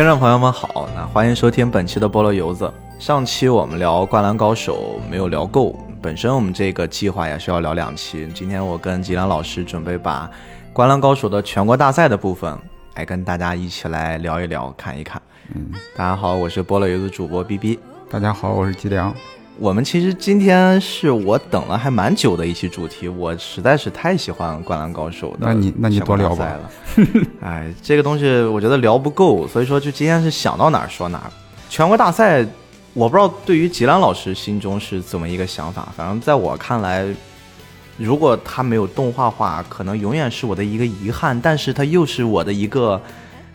听众朋友们好，那欢迎收听本期的菠萝油子。上期我们聊《灌篮高手》没有聊够，本身我们这个计划也是要聊两期。今天我跟吉良老师准备把《灌篮高手》的全国大赛的部分，来跟大家一起来聊一聊，看一看。嗯，大家好，我是菠萝油子主播 B B。大家好，我是吉良。我们其实今天是我等了还蛮久的一期主题，我实在是太喜欢《灌篮高手》的。那你那你多聊吧。哎，这个东西我觉得聊不够，所以说就今天是想到哪儿说哪儿。全国大赛，我不知道对于吉兰老师心中是怎么一个想法。反正在我看来，如果他没有动画化，可能永远是我的一个遗憾，但是他又是我的一个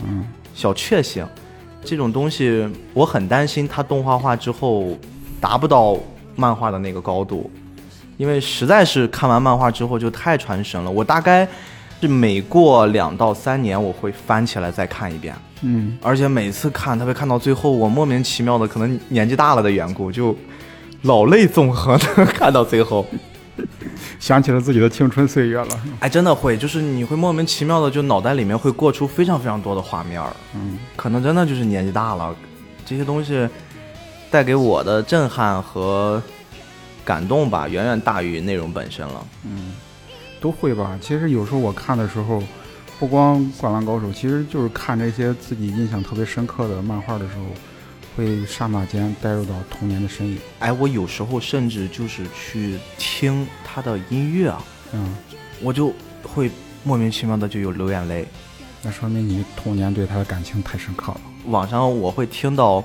嗯小确幸。这种东西我很担心，它动画化之后。达不到漫画的那个高度，因为实在是看完漫画之后就太传神了。我大概是每过两到三年，我会翻起来再看一遍。嗯，而且每次看，特别看到最后，我莫名其妙的，可能年纪大了的缘故，就老泪纵横的看到最后，想起了自己的青春岁月了。哎，真的会，就是你会莫名其妙的，就脑袋里面会过出非常非常多的画面。嗯，可能真的就是年纪大了，这些东西。带给我的震撼和感动吧，远远大于内容本身了。嗯，都会吧。其实有时候我看的时候，不光《灌篮高手》，其实就是看这些自己印象特别深刻的漫画的时候，会刹那间带入到童年的身影。哎，我有时候甚至就是去听他的音乐啊，嗯，我就会莫名其妙的就有流眼泪。那说明你童年对他的感情太深刻了。网上我会听到。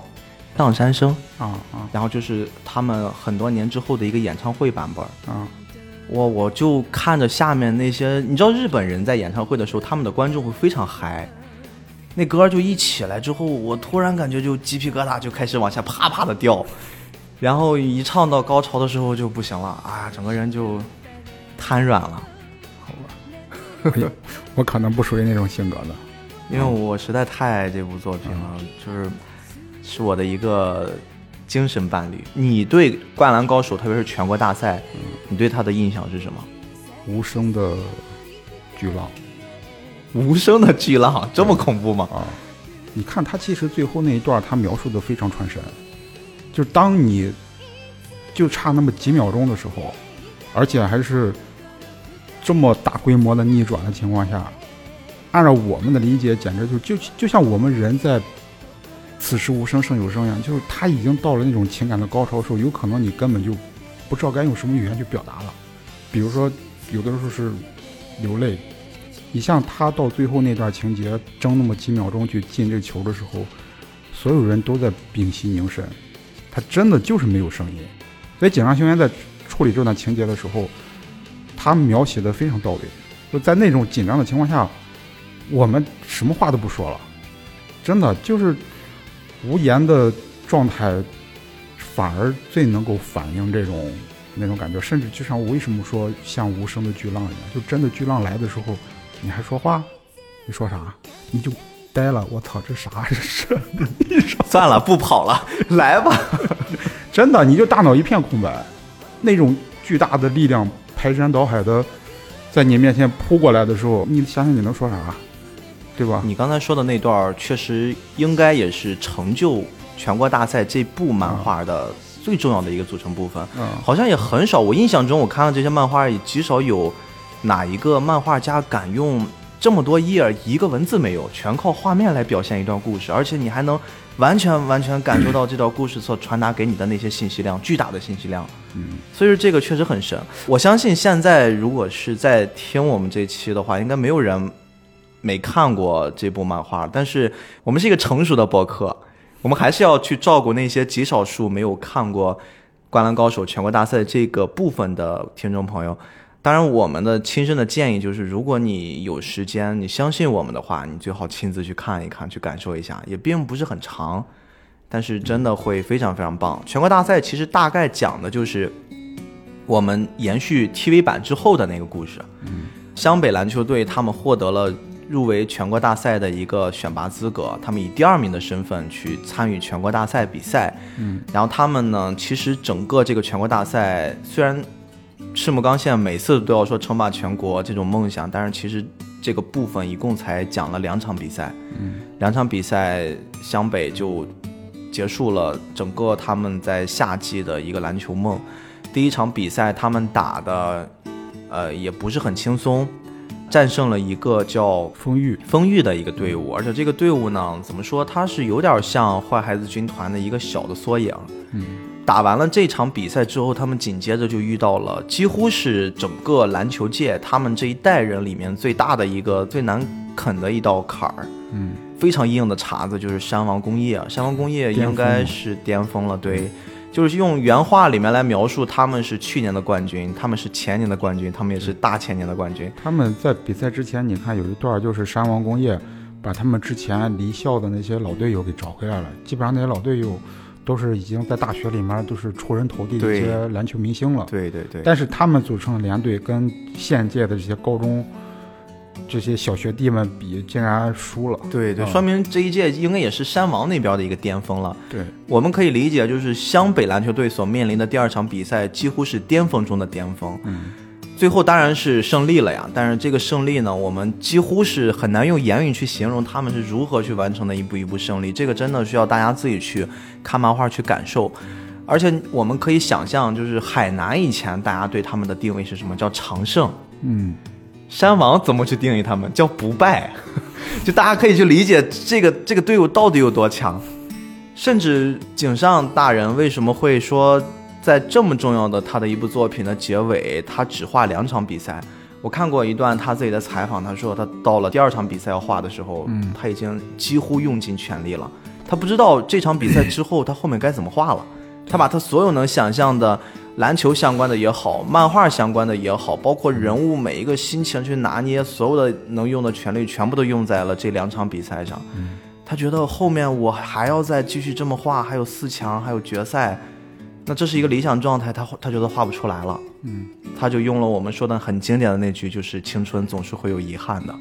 上山生啊啊，然后就是他们很多年之后的一个演唱会版本啊，我我就看着下面那些，你知道日本人在演唱会的时候，他们的观众会非常嗨，那歌就一起来之后，我突然感觉就鸡皮疙瘩就开始往下啪啪的掉，然后一唱到高潮的时候就不行了啊，整个人就瘫软了。好吧，我可能不属于那种性格的，因为我实在太爱这部作品了，就是。是我的一个精神伴侣。你对《灌篮高手》，特别是全国大赛，你对他的印象是什么？无声的巨浪，无声的巨浪，这么恐怖吗？啊！你看他其实最后那一段，他描述的非常传神。就当你就差那么几秒钟的时候，而且还是这么大规模的逆转的情况下，按照我们的理解，简直就就就像我们人在。此时无声胜有声呀，就是他已经到了那种情感的高潮的时候，有可能你根本就不知道该用什么语言去表达了。比如说，有的时候是流泪。你像他到最后那段情节，争那么几秒钟去进这球的时候，所有人都在屏息凝神，他真的就是没有声音。所以井上雄彦在处理这段情节的时候，他描写的非常到位。就在那种紧张的情况下，我们什么话都不说了，真的就是。无言的状态，反而最能够反映这种那种感觉，甚至就像我为什么说像无声的巨浪一样，就真的巨浪来的时候，你还说话？你说啥？你就呆了。我操，这啥这是？算了，不跑了，来吧。真的，你就大脑一片空白，那种巨大的力量排山倒海的在你面前扑过来的时候，你想想你能说啥？对吧？你刚才说的那段确实应该也是成就全国大赛这部漫画的最重要的一个组成部分。嗯，好像也很少。我印象中，我看到这些漫画也极少有哪一个漫画家敢用这么多页一个文字没有，全靠画面来表现一段故事，而且你还能完全完全感受到这段故事所传达给你的那些信息量，巨大的信息量。嗯，所以说这个确实很神。我相信现在如果是在听我们这期的话，应该没有人。没看过这部漫画，但是我们是一个成熟的博客，我们还是要去照顾那些极少数没有看过《灌篮高手》全国大赛这个部分的听众朋友。当然，我们的亲身的建议就是，如果你有时间，你相信我们的话，你最好亲自去看一看，去感受一下。也并不是很长，但是真的会非常非常棒。全国大赛其实大概讲的就是我们延续 TV 版之后的那个故事。湘北篮球队他们获得了。入围全国大赛的一个选拔资格，他们以第二名的身份去参与全国大赛比赛。嗯，然后他们呢，其实整个这个全国大赛虽然赤木刚宪每次都要说称霸全国这种梦想，但是其实这个部分一共才讲了两场比赛，嗯，两场比赛湘北就结束了整个他们在夏季的一个篮球梦。第一场比赛他们打的，呃，也不是很轻松，战胜了一个叫丰裕，丰裕的一个队伍，而且这个队伍呢，怎么说，它是有点像坏孩子军团的一个小的缩影。嗯，打完了这场比赛之后，他们紧接着就遇到了几乎是整个篮球界他们这一代人里面最大的一个最难啃的一道坎儿，嗯，非常硬的茬子，就是山王工业。山王工业应该是巅峰了，对。就是用原话里面来描述，他们是去年的冠军，他们是前年的冠军，他们也是大前年的冠军。他们在比赛之前，你看有一段就是山王工业把他们之前离校的那些老队友给找回来了，基本上那些老队友都是已经在大学里面都是出人头地的一些篮球明星了。对对对。但是他们组成的连队跟现届的这些高中。这些小学弟们比竟然输了，对对，说明这一届应该也是山王那边的一个巅峰了。对，我们可以理解，就是湘北篮球队所面临的第二场比赛几乎是巅峰中的巅峰。嗯，最后当然是胜利了呀，但是这个胜利呢，我们几乎是很难用言语去形容他们是如何去完成的一步一步胜利。这个真的需要大家自己去看漫画去感受。而且我们可以想象，就是海南以前大家对他们的定位是什么？叫常胜。嗯。山王怎么去定义他们？叫不败，就大家可以去理解这个这个队伍到底有多强。甚至井上大人为什么会说，在这么重要的他的一部作品的结尾，他只画两场比赛？我看过一段他自己的采访，他说他到了第二场比赛要画的时候，嗯，他已经几乎用尽全力了。他不知道这场比赛之后他后面该怎么画了。他把他所有能想象的。篮球相关的也好，漫画相关的也好，包括人物每一个心情去拿捏，所有的能用的权利全部都用在了这两场比赛上。他觉得后面我还要再继续这么画，还有四强，还有决赛，那这是一个理想状态，他他觉得画不出来了。嗯，他就用了我们说的很经典的那句，就是青春总是会有遗憾的。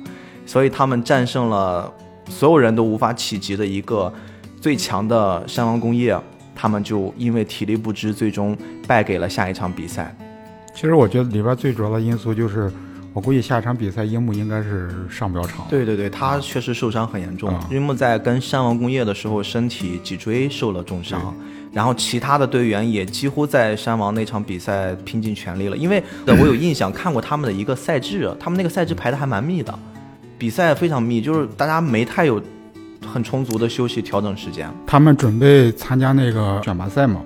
所以他们战胜了所有人都无法企及的一个最强的山王工业。他们就因为体力不支，最终败给了下一场比赛。其实我觉得里边最主要的因素就是，我估计下一场比赛樱木应该是上不了场。对对对，他确实受伤很严重。樱木在跟山王工业的时候，身体脊椎受了重伤，然后其他的队员也几乎在山王那场比赛拼尽全力了。因为 我有印象看过他们的一个赛制，他们那个赛制排的还蛮密的，比赛非常密，就是大家没太有。很充足的休息调整时间。他们准备参加那个选拔赛嘛？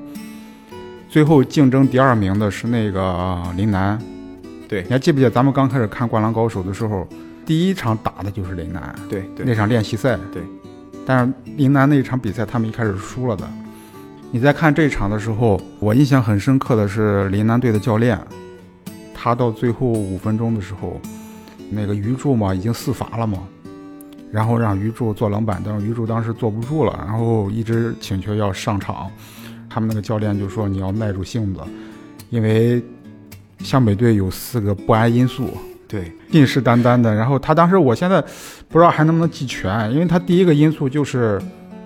最后竞争第二名的是那个林楠。对，你还记不记得咱们刚开始看《灌篮高手》的时候，第一场打的就是林楠。对对，那场练习赛。对。但是林楠那一场比赛他们一开始输了的。你在看这场的时候，我印象很深刻的是林楠队的教练，他到最后五分钟的时候，那个鱼柱嘛已经四罚了嘛。然后让鱼柱坐冷板凳，鱼柱当时坐不住了，然后一直请求要上场。他们那个教练就说：“你要耐住性子，因为湘北队有四个不安因素。”对，信誓旦旦的。然后他当时，我现在不知道还能不能记全，因为他第一个因素就是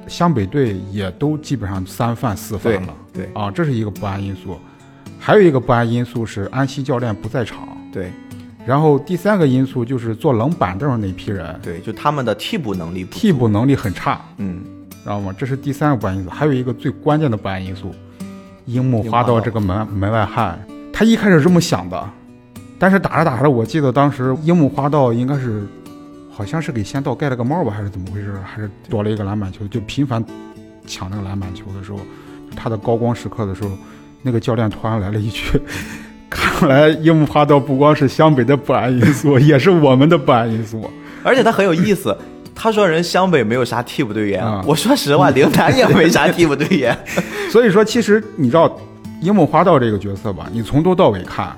湘北队也都基本上三犯四犯了。对啊，这是一个不安因素。还有一个不安因素是安西教练不在场。对。然后第三个因素就是坐冷板凳那批人，对，就他们的替补能力，替补能力很差，嗯，知道吗？这是第三个不安因素。还有一个最关键的不安因素，樱木花道这个门门外汉，他一开始这么想的，但是打着打着，我记得当时樱木花道应该是，好像是给仙道盖了个帽吧，还是怎么回事？还是夺了一个篮板球，就频繁抢那个篮板球的时候，他的高光时刻的时候，那个教练突然来了一句。看来樱木花道不光是湘北的不安因素，也是我们的不安因素。而且他很有意思，他说人湘北没有啥替补队员。我说实话，陵南也没啥替补队员。所以说，其实你知道樱木花道这个角色吧？你从头到尾看，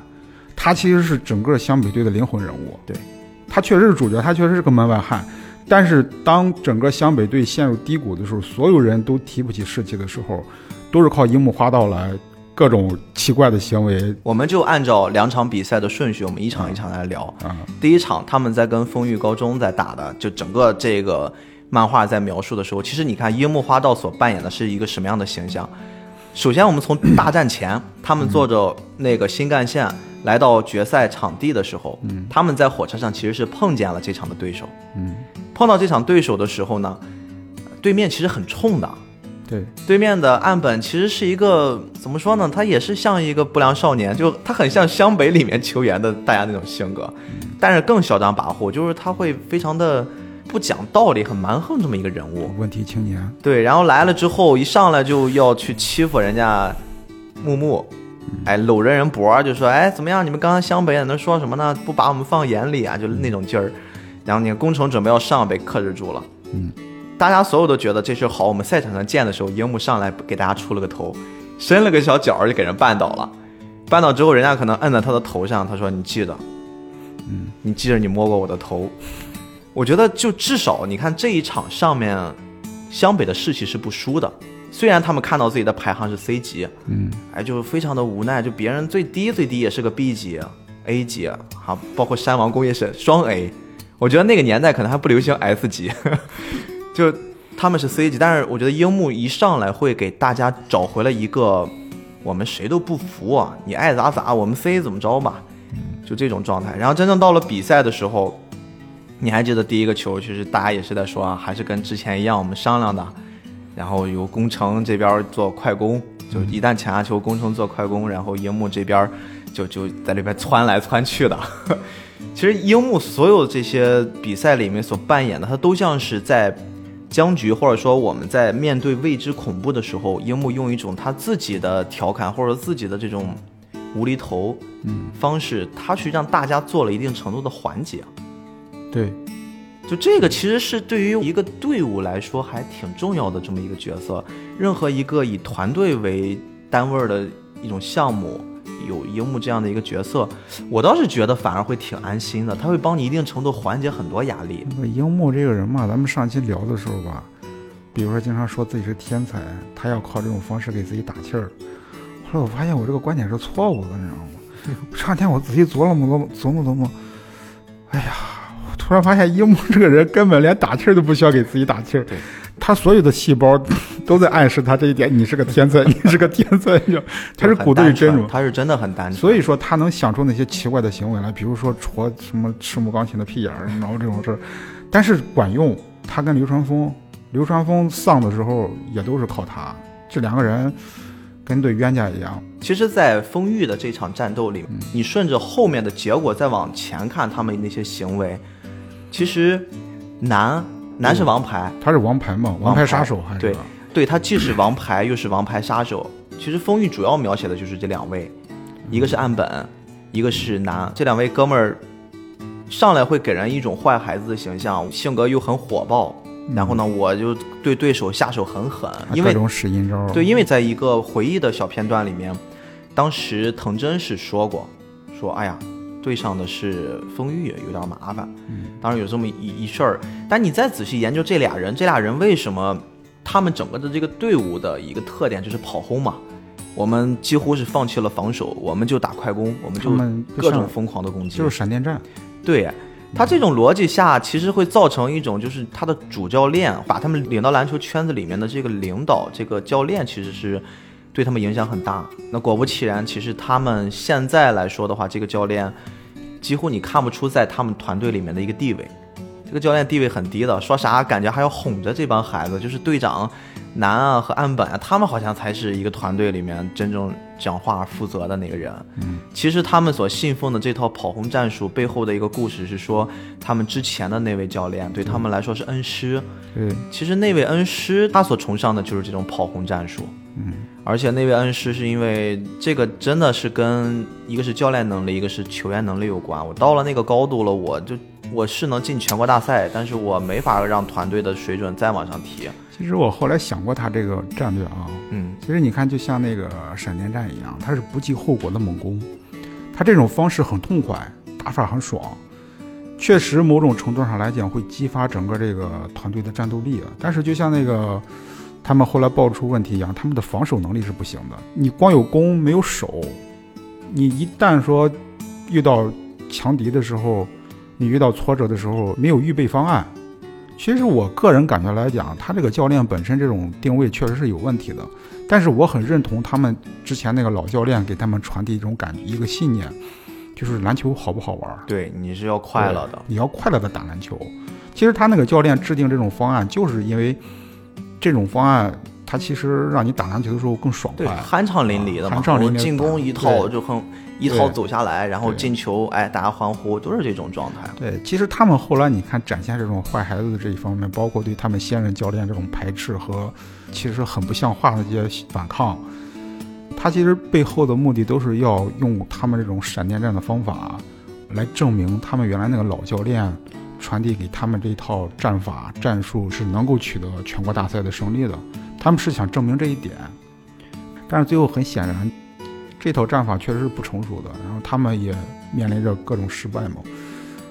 他其实是整个湘北队的灵魂人物。对，他确实是主角，他确实是个门外汉。但是当整个湘北队陷入低谷的时候，所有人都提不起士气的时候，都是靠樱木花道来。各种奇怪的行为，我们就按照两场比赛的顺序，我们一场一场来聊。第一场他们在跟丰裕高中在打的，就整个这个漫画在描述的时候，其实你看樱木花道所扮演的是一个什么样的形象？首先，我们从大战前，他们坐着那个新干线来到决赛场地的时候，嗯，他们在火车上其实是碰见了这场的对手，嗯，碰到这场对手的时候呢，对面其实很冲的，对，对面的岸本其实是一个怎么说呢？他也是像一个不良少年，就他很像湘北里面球员的大家那种性格，但是更嚣张跋扈，就是他会非常的不讲道理，很蛮横这么一个人物。问题青年，对，然后来了之后，一上来就要去欺负人家木木，哎，搂着人脖儿就说，哎，怎么样？你们刚刚湘北在那说什么呢？不把我们放眼里啊，就那种劲儿。然后你看工程准备要上，被克制住了。嗯，大家所有都觉得这是好。我们赛场上见的时候，樱木上来给大家出了个头，伸了个小脚就给人绊倒了。绊倒之后，人家可能摁在他的头上，他说：“你记得，嗯，你记着你摸过我的头。”我觉得就至少你看这一场上面，湘北的士气是不输的。虽然他们看到自己的排行是 C 级，嗯，哎，就非常的无奈，就别人最低最低也是个 B 级、A 级，好，包括山王工业是双 A。我觉得那个年代可能还不流行 S 级，就他们是 C 级，但是我觉得樱木一上来会给大家找回了一个我们谁都不服啊，你爱咋咋，我们 C 怎么着吧，就这种状态。然后真正到了比赛的时候，你还记得第一个球，其实大家也是在说啊，还是跟之前一样，我们商量的，然后由工程这边做快攻，就一旦抢下球，工程做快攻，然后樱木这边就就 在里边窜来窜去的。其实樱木所有这些比赛里面所扮演的，他都像是在僵局，或者说我们在面对未知恐怖的时候，樱木用一种他自己的调侃或者自己的这种无厘头嗯，方式，他去让大家做了一定程度的缓解。对，就这个其实是对于一个队伍来说还挺重要的这么一个角色。任何一个以团队为单位的一种项目，有樱木这样的一个角色，我倒是觉得反而会挺安心的。他会帮你一定程度缓解很多压力。那个樱木这个人嘛，咱们上期聊的时候吧，比如说经常说自己是天才，他要靠这种方式给自己打气儿。后来我发现我这个观点是错误的，你知道吗？这两天我仔细琢磨琢磨琢磨琢磨，哎呀，我突然发现樱木这个人根本连打气儿都不需要给自己打气儿对，他所有的细胞都在暗示他这一点：你是个天才，你是个天才，他是骨子里真很单纯种。他是真的很单纯。所以说他能想出那些奇怪的行为来，比如说戳什么赤木刚琴的屁眼儿，然后这种事儿，但是管用。他跟流川枫，流川枫丧的时候也都是靠他，这两个人跟对冤家一样。其实，在丰裕的这场战斗里，你顺着后面的结果再往前看，他们那些行为，其实南南是王牌，他是王牌嘛，王牌杀手还是对对他既是王牌又是王牌杀手。其实丰裕主要描写的就是这两位，一个是岸本，一个是南，这两位哥们儿上来会给人一种坏孩子的形象，性格又很火爆。然后呢，我就对对手下手很狠，因为各种使阴招。对，因为在一个回忆的小片段里面，当时藤真是说过，说哎呀，对上的是丰裕，有点麻烦。嗯，当然有这么一一事儿，但你再仔细研究这俩人，这俩人为什么他们整个的这个队伍的一个特点就是跑轰嘛？我们几乎是放弃了防守，我们就打快攻，我们就各种疯狂的攻击，就是闪电战。对，他这种逻辑下，其实会造成一种，就是他的主教练把他们领到篮球圈子里面的这个领导，这个教练其实是对他们影响很大。那果不其然，其实他们现在来说的话，这个教练几乎你看不出在他们团队里面的一个地位。这个教练地位很低的，说啥感觉还要哄着这帮孩子，就是队长南啊和岸本啊，他们好像才是一个团队里面真正讲话负责的那个人。嗯，其实他们所信奉的这套跑轰战术背后的一个故事是说，他们之前的那位教练对他们来说是恩师。嗯，其实那位恩师他所崇尚的就是这种跑轰战术。嗯，而且那位恩师是因为这个真的是跟一个是教练能力，一个是球员能力有关。我到了那个高度了，我就我是能进全国大赛，但是我没法让团队的水准再往上提。其实我后来想过他这个战略啊，嗯，其实你看，就像那个闪电战一样，他是不计后果的猛攻，他这种方式很痛快，打法很爽，确实某种程度上来讲会激发整个这个团队的战斗力啊。但是就像那个他们后来爆出问题一样，他们的防守能力是不行的，你光有攻没有守，你一旦说遇到强敌的时候，你遇到挫折的时候没有预备方案。其实我个人感觉来讲，他这个教练本身这种定位确实是有问题的，但是我很认同他们之前那个老教练给他们传递一种感觉，一个信念，就是篮球好不好玩儿？对，你是要快乐的。你要快乐的打篮球。其实他那个教练制定这种方案，就是因为这种方案，他其实让你打篮球的时候更爽，快。酣畅淋漓的嘛，酣畅淋漓进攻一套就很一套走下来，然后进球，哎，大家欢呼，都是这种状态。对，其实他们后来你看展现这种坏孩子的这一方面，包括对他们现任教练这种排斥和其实很不像话的这些反抗，他其实背后的目的都是要用他们这种闪电战的方法来证明他们原来那个老教练传递给他们这一套战法战术是能够取得全国大赛的胜利的。他们是想证明这一点，但是最后很显然，这套战法确实是不成熟的，然后他们也面临着各种失败嘛。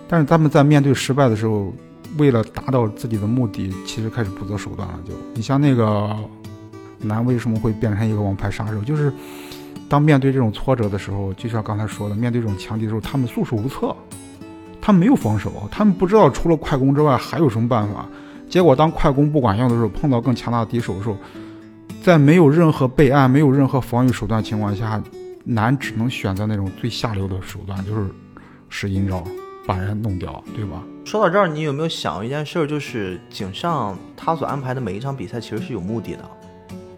但是他们在面对失败的时候，为了达到自己的目的，其实开始不择手段了。就你像那个男为什么会变成一个王牌杀手，就是当面对这种挫折的时候，就像刚才说的，面对这种强敌的时候，他们束手无策，他没有防守，他们不知道除了快攻之外还有什么办法。结果当快攻不管用的时候，碰到更强大的敌手的时候，在没有任何备案、没有任何防御手段情况下，南只能选择那种最下流的手段，就是使阴招，把人弄掉，对吧？说到这儿，你有没有想一件事儿，就是井上他所安排的每一场比赛其实是有目的的。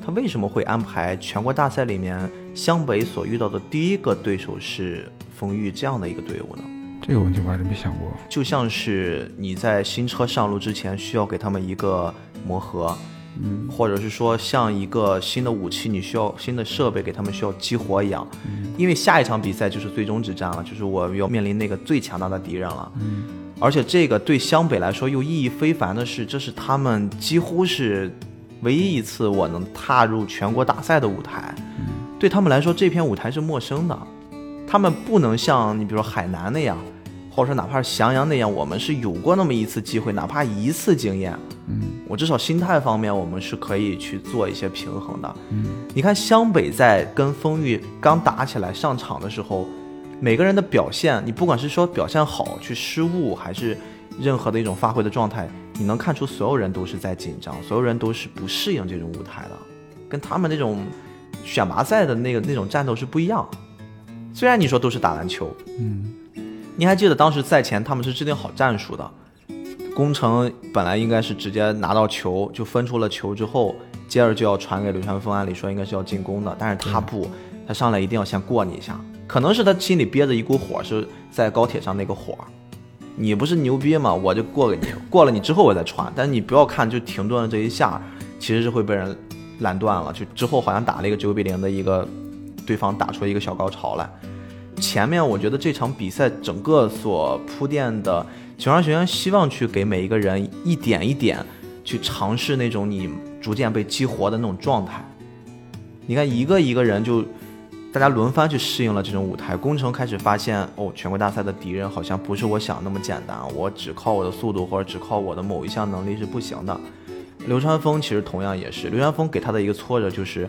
他为什么会安排全国大赛里面湘北所遇到的第一个对手是丰裕这样的一个队伍呢？这个问题我还真没想过。就像是你在新车上路之前需要给他们一个磨合，嗯，或者是说像一个新的武器，你需要新的设备给他们需要激活一样，因为下一场比赛就是最终之战了，就是我要面临那个最强大的敌人了。嗯，而且这个对湘北来说又意义非凡的是，这是他们几乎是唯一一次我能踏入全国大赛的舞台。对他们来说，这片舞台是陌生的，他们不能像你比如说海南那样，或者说哪怕是翔阳那样，我们是有过那么一次机会，哪怕一次经验，嗯我至少心态方面我们是可以去做一些平衡的。嗯你看湘北在跟丰裕刚打起来上场的时候，每个人的表现，你不管是说表现好去失误，还是任何的一种发挥的状态，你能看出所有人都是在紧张，所有人都是不适应这种舞台的，跟他们那种选拔赛的那个那种战斗是不一样。虽然你说都是打篮球，嗯你还记得当时赛前他们是制定好战术的，工程本来应该是直接拿到球就分出了球之后，接着就要传给流川枫，按理说应该是要进攻的，但是他不，他上来一定要先过你一下，可能是他心里憋着一股火，是在高铁上那个火。你不是牛逼吗？我就过给你，过了你之后我再传，但是你不要看就停顿了这一下，其实是会被人拦断了。就之后好像打了一个九比零的一个，对方打出一个小高潮来。前面我觉得这场比赛整个所铺垫的，九上学院希望去给每一个人一点一点去尝试那种你逐渐被激活的那种状态。你看一个一个人就大家轮番去适应了这种舞台，工程开始发现哦，全国大赛的敌人好像不是我想那么简单，我只靠我的速度或者只靠我的某一项能力是不行的。流川枫其实同样也是，流川枫给他的一个挫折就是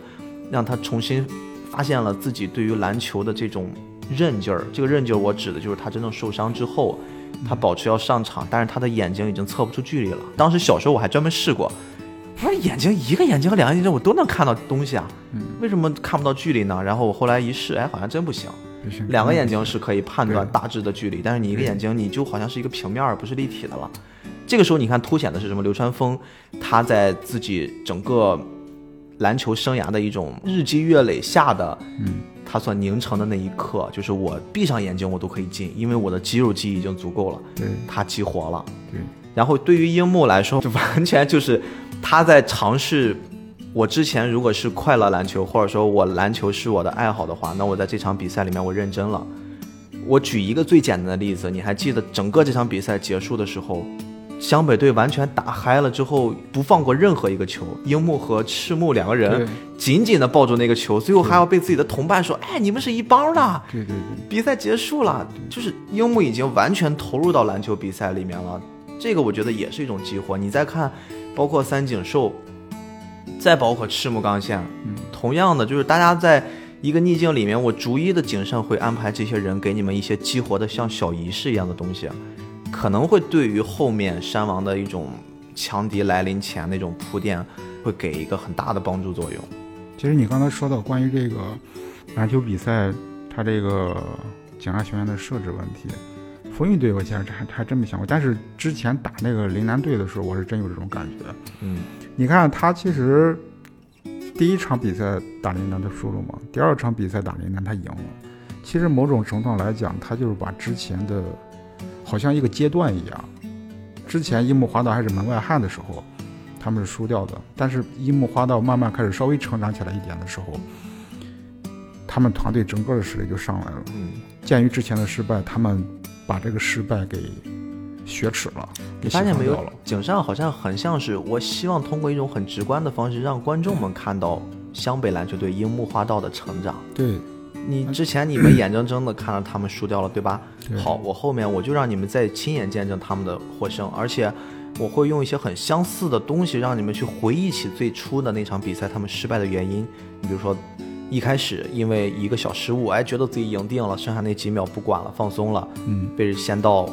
让他重新发现了自己对于篮球的这种韧劲儿。这个韧劲儿，我指的就是他真正受伤之后，他保持要上场，但是他的眼睛已经测不出距离了。当时小时候我还专门试过，我说眼睛一个眼睛和两个眼睛我都能看到东西啊，为什么看不到距离呢？然后我后来一试，哎，好像真不行。两个眼睛是可以判断大致的距离，但是你一个眼睛你就好像是一个平面儿，不是立体的了。这个时候你看凸显的是什么？流川枫他在自己整个篮球生涯的一种日积月累下的，嗯，他所凝成的那一刻，就是我闭上眼睛我都可以进，因为我的肌肉记忆已经足够了，对他激活了。对，然后对于樱木来说，就 完全就是他在尝试。我之前如果是快乐篮球，或者说我篮球是我的爱好的话，那我在这场比赛里面我认真了。我举一个最简单的例子，你还记得整个这场比赛结束的时候，湘北队完全打嗨了之后，不放过任何一个球。樱木和赤木两个人紧紧的抱住那个球，最后还要被自己的同伴说：“哎，你们是一帮的。”对对对，比赛结束了，就是樱木已经完全投入到篮球比赛里面了。这个我觉得也是一种激活。你再看，包括三井寿，再包括赤木刚宪，嗯，同样的，就是大家在一个逆境里面，我逐一的谨慎会安排这些人给你们一些激活的像小仪式一样的东西，可能会对于后面山王的一种强敌来临前那种铺垫，会给一个很大的帮助作用。其实你刚才说到关于这个篮球比赛，它这个警察学院的设置问题。风云队我其实还还真没想过，但是之前打那个林南队的时候，我是真有这种感觉。嗯，你看他其实第一场比赛打林南他输了嘛，第二场比赛打林南他赢了。其实某种程度上来讲，他就是把之前的，好像一个阶段一样。之前樱木花道还是门外汉的时候，他们是输掉的。但是樱木花道慢慢开始稍微成长起来一点的时候，他们团队整个的实力就上来了。嗯，鉴于之前的失败，他们把这个失败给雪耻了，给你发现没有？井上好像很像是我希望通过一种很直观的方式，让观众们看到湘北篮球队樱木花道的成长。对，你之前你们眼睁睁的看着他们输掉了，对吧？好，我后面我就让你们再亲眼见证他们的获胜，而且我会用一些很相似的东西，让你们去回忆起最初的那场比赛他们失败的原因。你比如说，一开始因为一个小失误，哎，觉得自己赢定了，剩下那几秒不管了，放松了，嗯，被仙道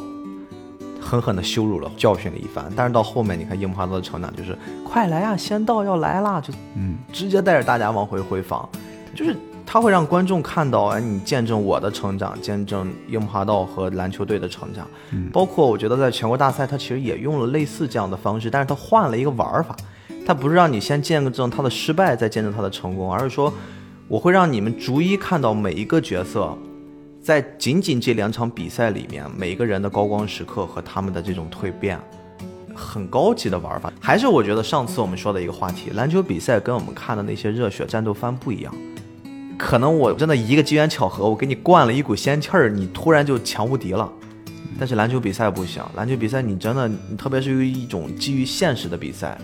狠狠的羞辱了，教训了一番。但是到后面，你看樱木花道的成长就是，快来啊，仙道要来啦，就嗯，直接带着大家往回回防，就是他会让观众看到，哎，你见证我的成长，见证樱木花道和篮球队的成长。嗯包括我觉得在全国大赛，他其实也用了类似这样的方式，但是他换了一个玩法，他不是让你先见证他的失败，再见证他的成功，而是说，我会让你们逐一看到每一个角色。在仅仅这两场比赛里面，每一个人的高光时刻和他们的这种蜕变，很高级的玩法。还是我觉得上次我们说的一个话题，篮球比赛跟我们看的那些热血战斗番不一样。可能我真的一个机缘巧合，我给你灌了一股仙气儿，你突然就强无敌了。但是篮球比赛不行，篮球比赛你真的，你特别是于一种基于现实的比赛，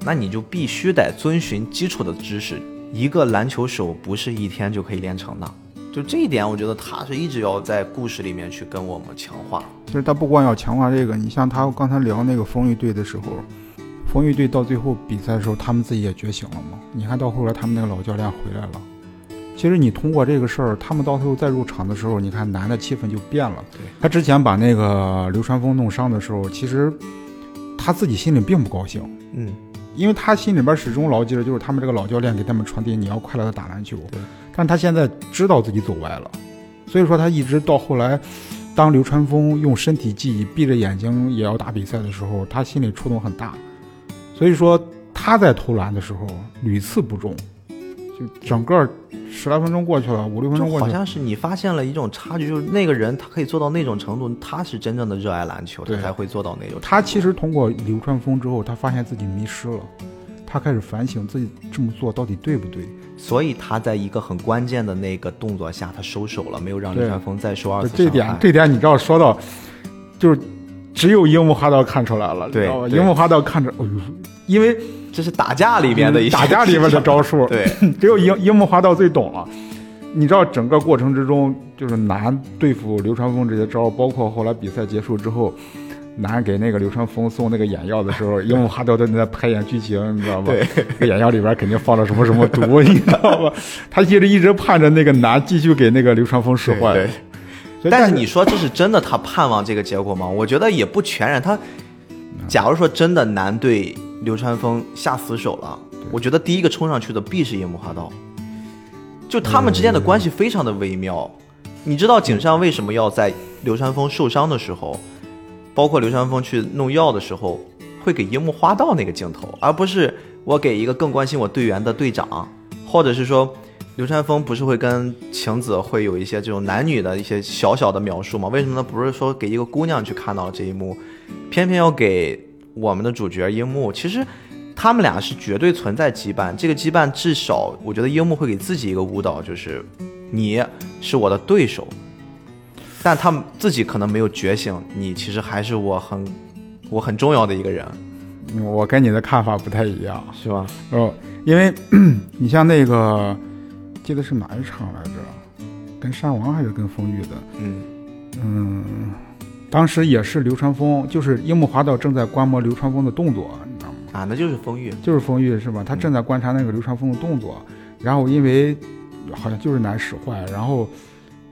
那你就必须得遵循基础的知识。一个篮球手不是一天就可以练成的，就这一点，我觉得他是一直要在故事里面去跟我们强化。其实他不光要强化这个，你像他刚才聊那个风雨队的时候，风雨队到最后比赛的时候，他们自己也觉醒了嘛。你看到后来他们那个老教练回来了，其实你通过这个事儿，他们到最后再入场的时候，你看男的气氛就变了。对他之前把那个流川枫弄伤的时候，其实他自己心里并不高兴，嗯，因为他心里边始终牢记着，就是他们这个老教练给他们传递你要快乐的打篮球。对，但他现在知道自己走歪了，所以说他一直到后来，当流川枫用身体记忆闭着眼睛也要打比赛的时候，他心里触动很大。所以说他在投篮的时候屡次不中，就整个十来分钟过去了，五六分钟过去了，好像是你发现了一种差距，就是那个人他可以做到那种程度，他是真正的热爱篮球，他才会做到那种。他其实通过流川枫之后，他发现自己迷失了，他开始反省自己这么做到底对不对。所以他在一个很关键的那个动作下，他收手了，没有让流川枫再受二次这伤害。点这点你知道说到，就是只有樱木花道看出来了？对樱木花道看着，哎呦，因为这是打架里面的一些打架里面的招数，对，只有樱樱木花道最懂了。你知道整个过程之中，就是男对付流川枫这些招，包括后来比赛结束之后，男给那个流川枫送那个眼药的时候，樱木花道在那拍演剧情，你知道吗？对，这眼药里边肯定放了什么什么毒，你知道吗？他一直一直盼着那个男继续给那个流川枫使坏。对但是你说这是真的，他盼望这个结果吗？我觉得也不全然。他假如说真的男对流川枫下死手了，我觉得第一个冲上去的必是樱木花道。就他们之间的关系非常的微妙。你知道井上为什么要在流川枫受伤的时候，包括流川枫去弄药的时候，会给樱木花道那个镜头，而不是我给一个更关心我队员的队长，或者是说流川枫不是会跟晴子会有一些这种男女的一些小小的描述吗？为什么呢？不是说给一个姑娘去看到了这一幕，偏偏要给我们的主角樱木？其实他们俩是绝对存在羁绊，这个羁绊至少我觉得樱木会给自己一个舞蹈，就是你是我的对手，但他们自己可能没有觉醒，你其实还是我很我很重要的一个人，嗯我跟你的看法不太一样。是吧？哦，因为 你像那个，记得是哪一场来着？跟山王还是跟风玉的？嗯嗯，当时也是流川枫，就是樱木花道正在观摩流川枫的动作，你知道吗？啊，那就是风玉，就是风玉是吧？他正在观察那个流川枫的动作，然后因为好像就是难使坏，然后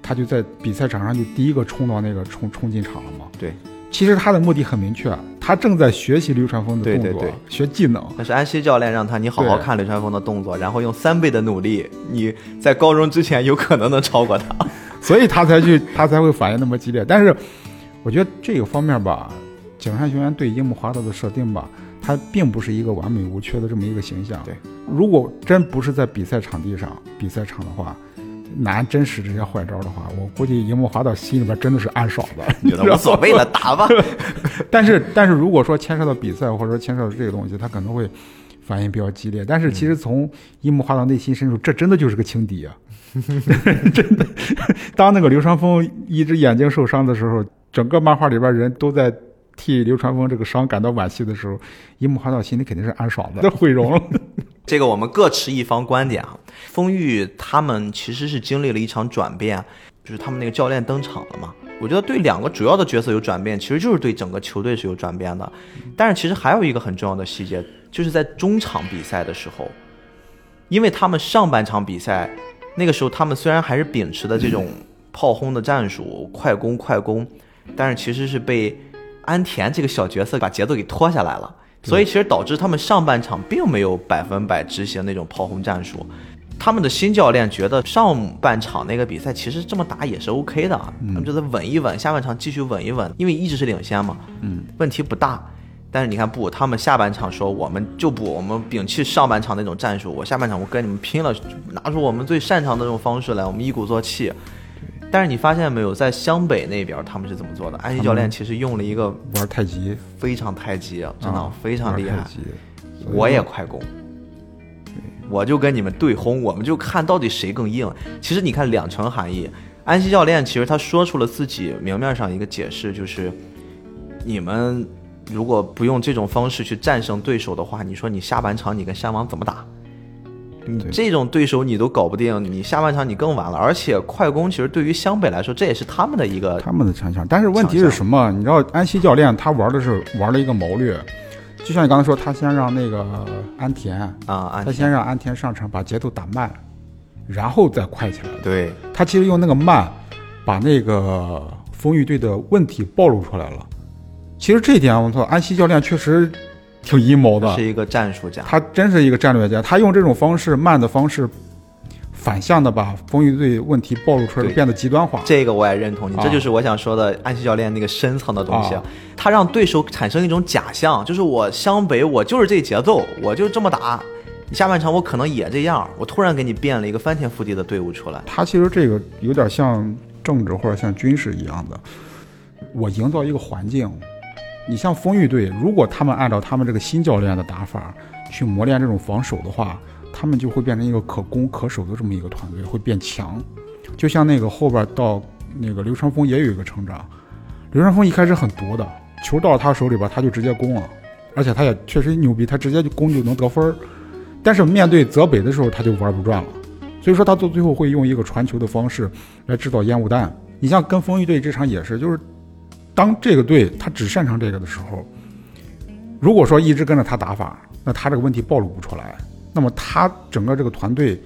他就在比赛场上就第一个冲到那个冲冲进场了嘛。对。其实他的目的很明确，他正在学习流川枫的动作，对对对学技能。但是安西教练让他你好好看流川枫的动作，然后用三倍的努力，你在高中之前有可能能超过他。所以他才去，他才会反应那么激烈。但是我觉得这个方面吧，井上雄彦对樱木花道的设定吧，他并不是一个完美无缺的这么一个形象。对，如果真不是在比赛场地上比赛场的话。拿真使这些坏招的话，我估计樱木花道心里边真的是暗爽的，觉得无所谓了，打吧。但是，但是如果说牵涉到比赛，或者说牵涉到这个东西，他可能会反应比较激烈。但是，其实从樱木花道内心深处，这真的就是个轻敌啊！真的，当那个流川枫一只眼睛受伤的时候，整个漫画里边人都在替流川枫这个伤感到惋惜的时候，樱木花道心里肯定是暗爽的，毁容了。这个我们各持一方观点啊。丰裕他们其实是经历了一场转变，就是他们那个教练登场了嘛。我觉得对两个主要的角色有转变，其实就是对整个球队是有转变的。但是其实还有一个很重要的细节，就是在中场比赛的时候，因为他们上半场比赛那个时候，他们虽然还是秉持的这种炮轰的战术，快攻快攻，但是其实是被安田这个小角色把节奏给拖下来了。所以其实导致他们上半场并没有百分百执行那种炮轰战术，他们的新教练觉得上半场那个比赛其实这么打也是 OK 的，他们觉得稳一稳，下半场继续稳一稳，因为一直是领先嘛，嗯，问题不大。但是你看不，他们下半场说我们就不，我们摒弃上半场那种战术，我下半场我跟你们拼了，拿出我们最擅长的这种方式来，我们一鼓作气。但是你发现没有，在湘北那边他们是怎么做的？安西教练其实用了一个玩太极，非常太极，真的非常厉害。我也快攻，我就跟你们对轰，我们就看到底谁更硬。其实你看两层含义，安西教练其实他说出了自己明面上一个解释，就是你们如果不用这种方式去战胜对手的话，你说你下半场你跟山王怎么打？你这种对手你都搞不定，你下半场你更完了。而且快攻其实对于湘北来说，这也是他们的一个他们的强项。但是问题是什么？你知道安西教练他玩的是玩了一个谋略，就像你刚才说，他先让那个安田啊，他先让安田上场把节奏打慢，然后再快起来。对他其实用那个慢，把那个丰裕队的问题暴露出来了。其实这一点，我操，安西教练确实。挺阴谋的，是一个战术家，他真是一个战略家。他用这种方式，慢的方式，反向的把风雨队问题暴露出来，变得极端化。这个我也认同你，这就是我想说的安西教练那个深层的东西。他让对手产生一种假象，就是我湘北，我就是这节奏，我就这么打。下半场我可能也这样，我突然给你变了一个翻天覆地的队伍出来。他其实这个有点像政治或者像军事一样的，我营造一个环境。你像丰裕队，如果他们按照他们这个新教练的打法去磨练这种防守的话，他们就会变成一个可攻可守的这么一个团队，会变强。就像那个后边到那个流川枫也有一个成长，流川枫一开始很毒的，球到了他手里边他就直接攻了，而且他也确实牛逼，他直接就攻就能得分。但是面对泽北的时候他就玩不转了，所以说他到最后会用一个传球的方式来制造烟雾弹。你像跟丰裕队这场也是，就是。当这个队他只擅长这个的时候，如果说一直跟着他打法，那他这个问题暴露不出来，那么他整个这个团队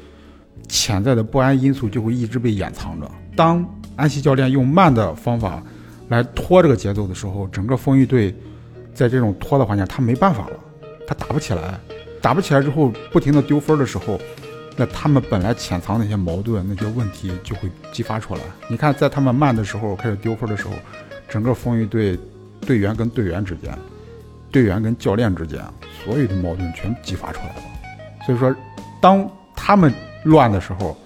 潜在的不安因素就会一直被掩藏着。当安西教练用慢的方法来拖这个节奏的时候，整个丰裕队在这种拖的环境他没办法了，他打不起来，打不起来之后不停的丢分的时候，那他们本来潜藏那些矛盾那些问题就会激发出来。你看，在他们慢的时候开始丢分的时候。整个风雨队队员跟队员之间，队员跟教练之间，所有的矛盾全激发出来了。所以说，当他们乱的时候，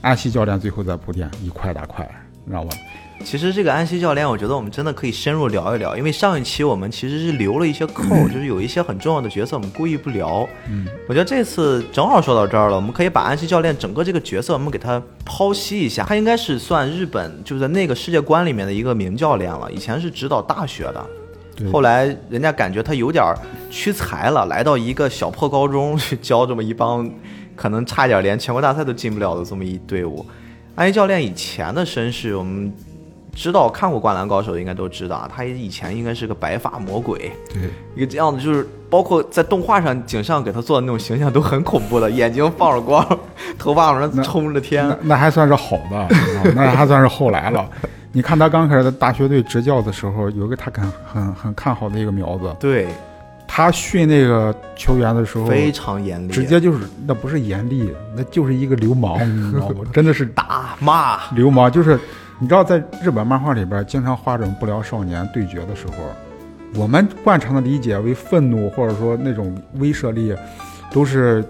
安西教练最后再铺垫，一块大块，你知道吗？其实这个安西教练，我觉得我们真的可以深入聊一聊，因为上一期我们其实是留了一些扣，就是有一些很重要的角色，我们故意不聊。嗯，我觉得这次正好说到这儿了，我们可以把安西教练整个这个角色，我们给他剖析一下。他应该是算日本就是在那个世界观里面的一个名教练了，以前是指导大学的，后来人家感觉他有点屈才了，来到一个小破高中去教这么一帮可能差点连全国大赛都进不了的这么一队伍。安西教练以前的身世，我们。知道看过《灌篮高手》的应该都知道啊，他以前应该是个白发魔鬼，对，一个这样的，就是包括在动画上井上给他做的那种形象都很恐怖的，眼睛放着光，头发往上冲着天，那还算是好的，那还算是后来了。你看他刚开始在大学队执教的时候，有一个他很很很看好的一个苗子，对，他训那个球员的时候，非常严厉，直接就是那不是严厉，那就是一个流氓，你知道吗？真的是打骂。流氓，就是你知道，在日本漫画里边，经常画这种不良少年对决的时候，我们惯常的理解为愤怒或者说那种威慑力，都是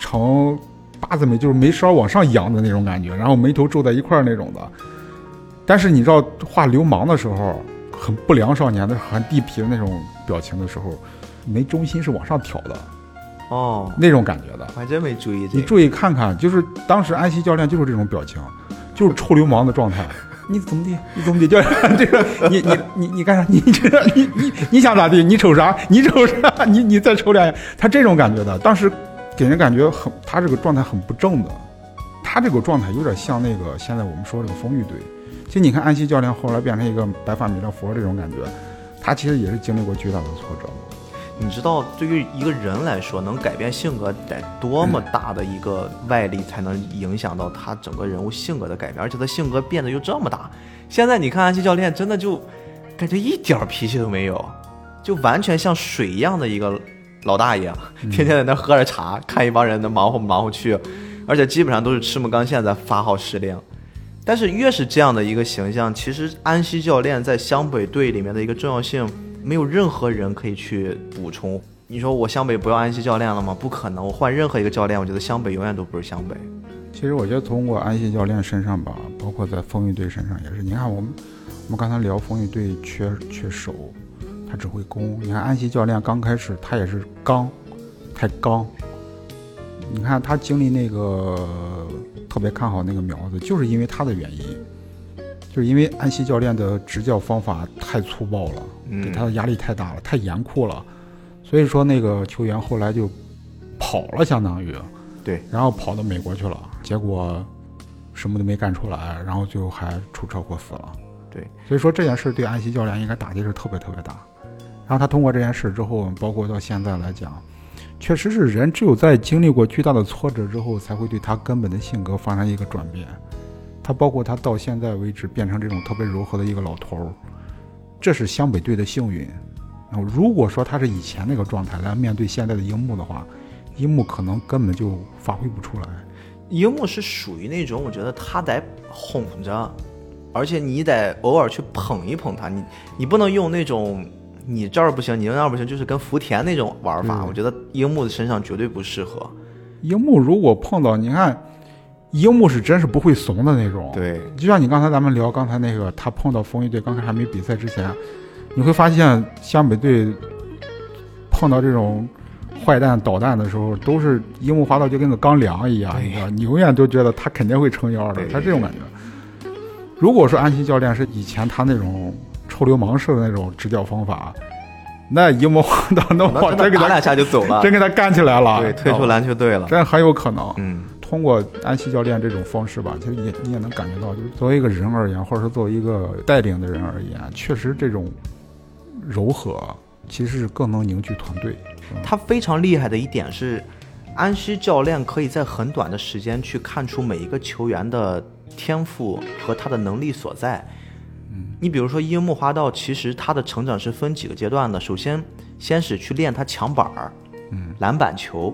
呈八字眉，就是眉梢往上扬的那种感觉，然后眉头皱在一块儿那种的。但是你知道画流氓的时候，很不良少年的、很地痞的那种表情的时候，眉中心是往上挑的哦，那种感觉的。我还真没注意这个。你注意看看，就是当时安西教练就是这种表情，就是臭流氓的状态。你怎么地？你怎么地？教练，这个你你你你干啥？你这你你你想咋地？你瞅啥？你瞅啥？你你再瞅两眼。他这种感觉的，当时给人感觉很，他这个状态很不正的。他这个状态有点像那个现在我们说这个风雨队。其实你看安西教练后来变成一个白发弥勒佛这种感觉，他其实也是经历过巨大的挫折。你知道，对于一个人来说，能改变性格得多么大的一个外力才能影响到他整个人物性格的改变？而且他性格变得又这么大。现在你看安西教练，真的就感觉一点脾气都没有，就完全像水一样的一个老大爷，天天在那喝着茶，看一帮人能忙活忙活去，而且基本上都是赤木刚宪在发号施令。但是越是这样的一个形象，其实安西教练在湘北队里面的一个重要性。没有任何人可以去补充。你说我湘北不要安西教练了吗？不可能，我换任何一个教练，我觉得湘北永远都不是湘北。其实我觉得通过安西教练身上吧，包括在风雨队身上也是。你看我们，我们刚才聊风雨队缺缺手，他只会攻。你看安西教练刚开始他也是刚，太刚。你看他经历那个特别看好那个苗子，就是因为他的原因。就是因为安西教练的执教方法太粗暴了，给他的压力太大了，太严酷了，所以说那个球员后来就跑了，相当于，对，然后跑到美国去了，结果什么都没干出来，然后最后还出车祸死了。对，所以说这件事对安西教练应该打击是特别特别大。然后他通过这件事之后，包括到现在来讲，确实是人只有在经历过巨大的挫折之后，才会对他根本的性格发生一个转变。他包括他到现在为止变成这种特别柔和的一个老头儿，这是湘北队的幸运。然后如果说他是以前那个状态来面对现在的樱木的话，樱木可能根本就发挥不出来。樱木是属于那种我觉得他得哄着，而且你得偶尔去捧一捧他。你你不能用那种你这儿不行，你那儿不行，就是跟福田那种玩法。我觉得樱木的身上绝对不适合。樱木如果碰到你看。樱木是真是不会怂的那种，对，就像你刚才咱们聊刚才那个，他碰到风一队，刚才还没比赛之前，你会发现湘北队碰到这种坏蛋捣蛋的时候，都是樱木花道就跟个钢梁一样，你知道，你永远都觉得他肯定会撑腰的，他这种感觉。如果说安西教练是以前他那种臭流氓式的那种执教方法，那樱木花道那我真给他两下就走了，真给他干起来了，对，退出篮球队了，这很有可能，嗯。通过安西教练这种方式吧，其实也你也能感觉到，就是作为一个人而言，或者说作为一个带领的人而言，确实这种柔和其实是更能凝聚团队。他非常厉害的一点是，安西教练可以在很短的时间去看出每一个球员的天赋和他的能力所在。嗯，你比如说樱木花道，其实他的成长是分几个阶段的，首先先是去练他抢板儿，嗯，篮板球。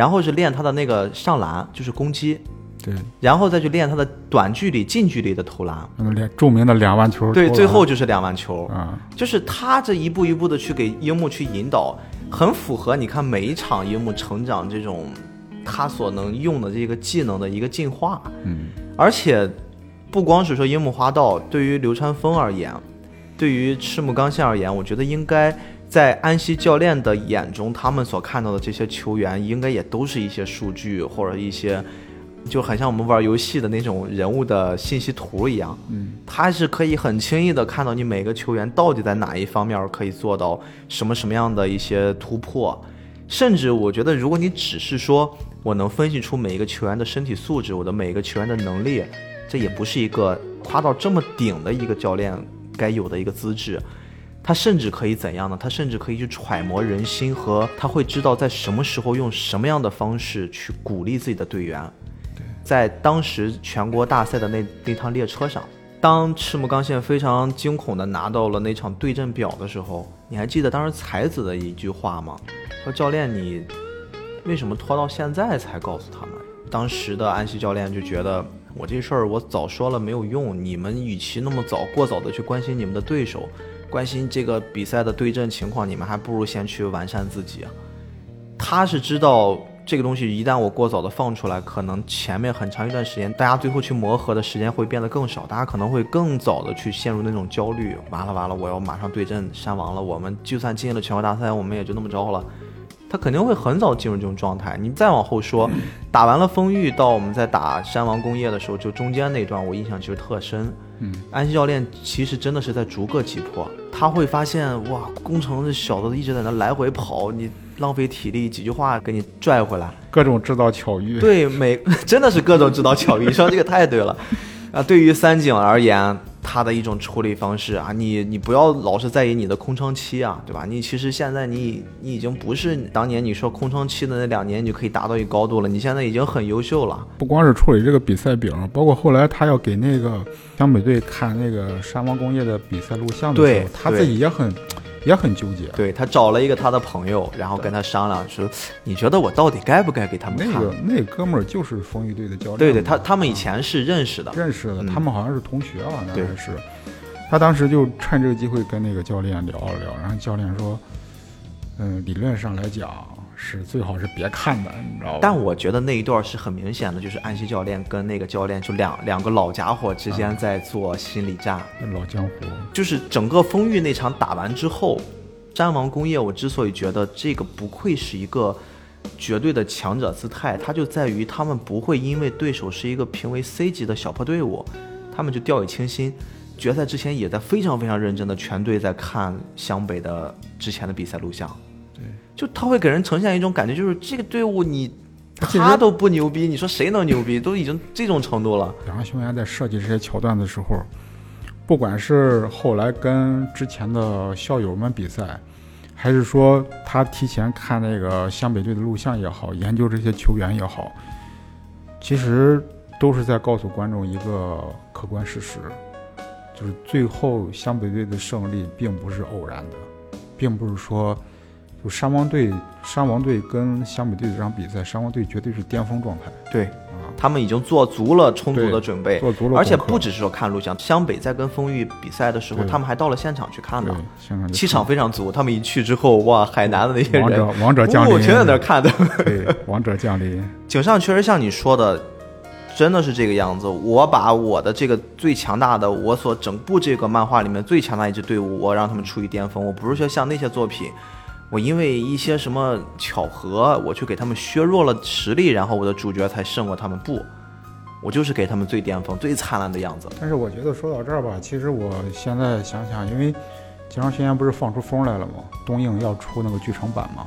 然后是练他的那个上篮，就是攻击，对，然后再去练他的短距离、近距离的投篮，练著名的两万球，对，最后就是两万球，啊，就是他这一步一步的去给樱木去引导，很符合你看每一场樱木成长这种他所能用的这个技能的一个进化，嗯，而且不光是说樱木花道，对于流川枫而言，对于赤木刚宪而言，我觉得应该。在安西教练的眼中，他们所看到的这些球员，应该也都是一些数据或者一些，就很像我们玩游戏的那种人物的信息图一样。嗯，他是可以很轻易的看到你每个球员到底在哪一方面可以做到什么什么样的一些突破。甚至我觉得，如果你只是说我能分析出每一个球员的身体素质，我的每一个球员的能力，这也不是一个夸到这么顶的一个教练该有的一个资质。他甚至可以怎样呢？他甚至可以去揣摩人心，和他会知道在什么时候用什么样的方式去鼓励自己的队员。在当时全国大赛的那那趟列车上，当赤木刚宪非常惊恐地拿到了那场对阵表的时候，你还记得当时才子的一句话吗？说教练你为什么拖到现在才告诉他们？当时的安西教练就觉得我这事儿我早说了没有用，你们与其那么早过早的去关心你们的对手，关心这个比赛的对阵情况，你们还不如先去完善自己。他是知道这个东西一旦我过早的放出来，可能前面很长一段时间，大家最后去磨合的时间会变得更少，大家可能会更早的去陷入那种焦虑。完了完了，我要马上对阵山王了，我们就算进了全国大赛，我们也就那么着了。他肯定会很早进入这种状态。你再往后说，打完了风裕到我们在打山王工业的时候，就中间那段我印象其实特深。嗯，安西教练其实真的是在逐个击破，他会发现哇，工程这小子一直在那来回跑，你浪费体力，几句话给你拽回来。各种制造巧遇。对，每 真的是各种制造巧遇，你说这个太对了。啊，对于三井而言，他的一种处理方式啊，你你不要老是在意你的空窗期啊，对吧？你其实现在你你已经不是当年你说空窗期的那两年，你就可以达到一高度了。你现在已经很优秀了。不光是处理这个比赛表，包括后来他要给那个湘北队看那个山王工业的比赛录像的时候，他自己也很也很纠结。对他找了一个他的朋友，然后跟他商量说，你觉得我到底该不该给他们看？那个那哥们儿就是风雨队的教练，对对，他他们以啊前是认识的。认识的，嗯他们好像是同学吧，应对该是。他当时就趁这个机会跟那个教练聊了聊，然后教练说，嗯，理论上来讲是最好是别看的，你知道吧？但我觉得那一段是很明显的，就是安西教练跟那个教练就两两个老家伙之间在做心理战。老江湖，就是整个风裕那场打完之后，山王工业我之所以觉得这个不愧是一个绝对的强者姿态，它就在于他们不会因为对手是一个评为 C 级的小破队伍，他们就掉以轻心。决赛之前也在非常非常认真的全队在看湘北的之前的比赛录像，对，就他会给人呈现一种感觉，就是这个队伍你其他都不牛逼，你说谁能牛逼？都已经这种程度了。两个球员在设计这些桥段的时候，不管是后来跟之前的校友们比赛，还是说他提前看那个湘北队的录像也好，研究这些球员也好，其实都是在告诉观众一个客观事实，就是最后湘北队的胜利并不是偶然的，并不是说就山王队山王队跟湘北队这场比赛，山王队绝对是巅峰状态对啊，他们已经做足了充足的准备，做足了而且不只是说看录像，湘北在跟丰裕比赛的时候，他们还到了现场去看对的，，现场气场非常足。他们一去之后，哇，海南的那些王者人，王者降临，我全在那儿看的。对，王者降临，井上确实像你说的，真的是这个样子。我把我的这个最强大的，我所整部这个漫画里面最强大一支队伍，我让他们处于巅峰。我不是说像那些作品，我因为一些什么巧合，我去给他们削弱了实力，然后我的主角才胜过他们。不，我就是给他们最巅峰、最灿烂的样子。但是我觉得说到这儿吧，其实我现在想想，因为《井上宣言》不是放出风来了吗？东映要出那个剧场版嘛，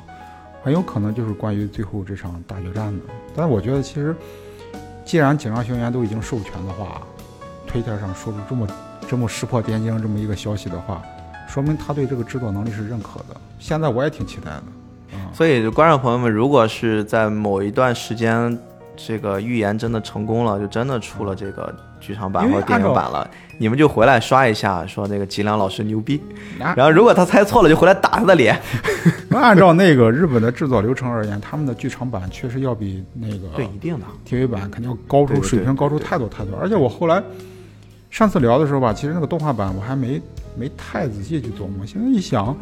很有可能就是关于最后这场大决战的。但是我觉得，其实既然井上宣言都已经授权的话，推特上说出这么这么石破天惊这么一个消息的话，说明他对这个制作能力是认可的。现在我也挺期待的。啊、所以，观众朋友们，如果是在某一段时间，这个预言真的成功了，就真的出了这个剧场版或者电影版了，你们就回来刷一下，说那个吉良老师牛逼。那然后，如果他猜错了，就回来打他的脸。那 按照那个日本的制作流程而言，他们的剧场版确实要比那个对，一定的。TV 版肯定要高出水平高出太多太多。而且我后来上次聊的时候吧，其实那个动画版我还没没太仔细去琢磨。现在一想，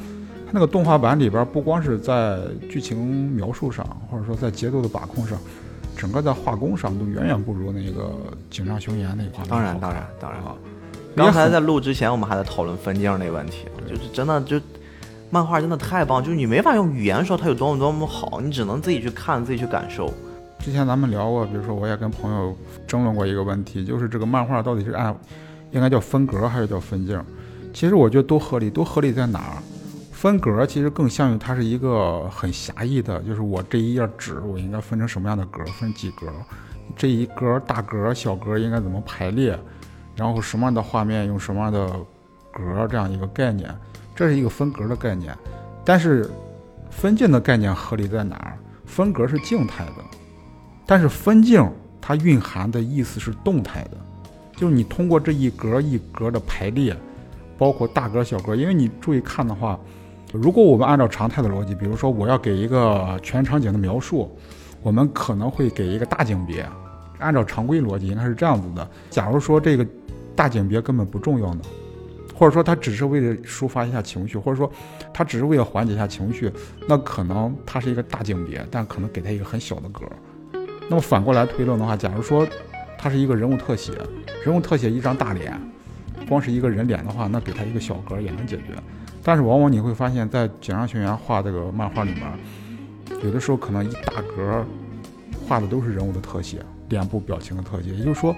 它那个动画版里边不光是在剧情描述上，或者说在节奏的把控上，整个在画工上都远远不如那个井上雄彦那画面当然，当然，当然。啊。刚才在录之前，我们还在讨论分镜那个问题，就是真的就。漫画真的太棒，就是你没法用语言说它有多么多么好，你只能自己去看，自己去感受。之前咱们聊过，比如说我也跟朋友争论过一个问题，就是这个漫画到底是按应该叫分格还是叫分镜？其实我觉得都合理，都合理在哪儿？分格其实更像于它是一个很狭义的，就是我这一页纸我应该分成什么样的格，分几格，这一格大格小格应该怎么排列，然后什么样的画面用什么样的格这样一个概念，这是一个分格的概念。但是分镜的概念合理在哪儿？分格是静态的，但是分镜它蕴含的意思是动态的，就是你通过这一格一格的排列，包括大格小格，因为你注意看的话，如果我们按照常态的逻辑，比如说我要给一个全场景的描述，我们可能会给一个大景别。按照常规逻辑应该是这样子的：假如说这个大景别根本不重要呢，或者说它只是为了抒发一下情绪，或者说它只是为了缓解一下情绪，那可能它是一个大景别，但可能给它一个很小的格。那么反过来推论的话，假如说它是一个人物特写，人物特写一张大脸，光是一个人脸的话，那给它一个小格也能解决。但是往往你会发现，在井上雄彦画这个漫画里面，有的时候可能一大格画的都是人物的特写。脸部表情的特写，也就是说，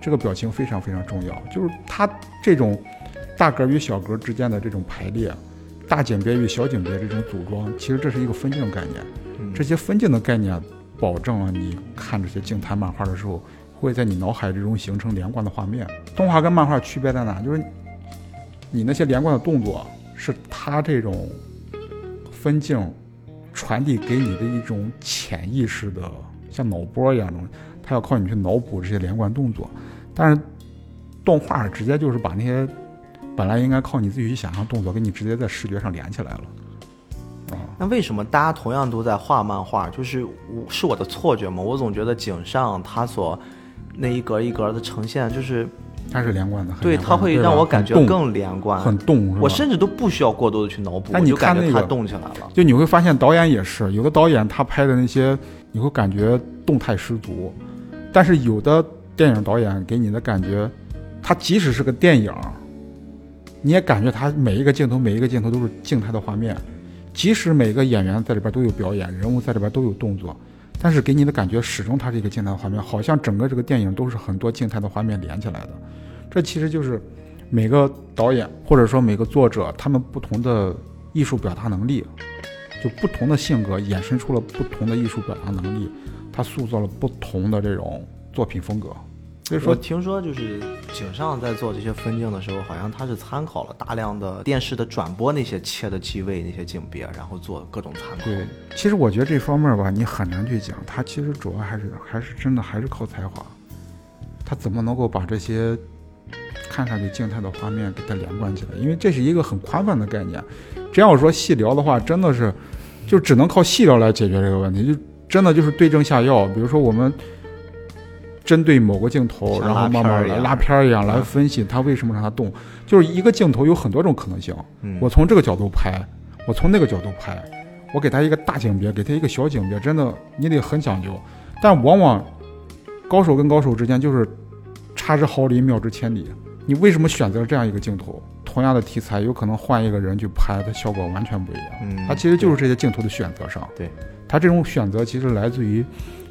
这个表情非常非常重要。就是它这种大格与小格之间的这种排列，大景别与小景别这种组装，其实这是一个分镜概念。这些分镜的概念，保证了你看这些静态漫画的时候，会在你脑海之中形成连贯的画面。动画跟漫画区别在哪？就是你那些连贯的动作，是它这种分镜传递给你的一种潜意识的，像脑波一样东西。它要靠你去脑补这些连贯动作，但是动画直接就是把那些本来应该靠你自己去想象动作，给你直接在视觉上连起来了。啊，那为什么大家同样都在画漫画？就是我是我的错觉吗？我总觉得井上他所那一格一格的呈现，就是它是连贯的，对，它会让我感觉更连贯，很动。我甚至都不需要过多的去脑补，你就感觉它动起来了。就你会发现导演也是，有的导演他拍的那些，你会感觉动态十足。但是有的电影导演给你的感觉，他即使是个电影，你也感觉他每一个镜头每一个镜头都是静态的画面，即使每个演员在里边都有表演，人物在里边都有动作，但是给你的感觉始终它是一个静态的画面，好像整个这个电影都是很多静态的画面连起来的。这其实就是每个导演或者说每个作者他们不同的艺术表达能力，就不同的性格衍生出了不同的艺术表达能力。他塑造了不同的这种作品风格，所以说，我听说就是井上在做这些分镜的时候，好像他是参考了大量的电视的转播那些切的机位、那些景别，然后做各种参考。对，其实我觉得这方面吧，你很难去讲，他其实主要还是还是真的还是靠才华。他怎么能够把这些看上去静态的画面给它连贯起来？因为这是一个很宽泛的概念，真要说细聊的话，真的是就只能靠细聊来解决这个问题。就真的就是对症下药，比如说我们针对某个镜头，然后慢慢的拉片儿一样来分析它为什么让它动。就是一个镜头有很多种可能性，我从这个角度拍，我从那个角度拍，我给他一个大景别，给他一个小景别，真的你得很讲究。但往往高手跟高手之间就是差之毫厘，谬之千里。你为什么选择这样一个镜头？同样的题材，有可能换一个人去拍，它效果完全不一样。嗯，它其实就是这些镜头的选择上。对。它这种选择其实来自于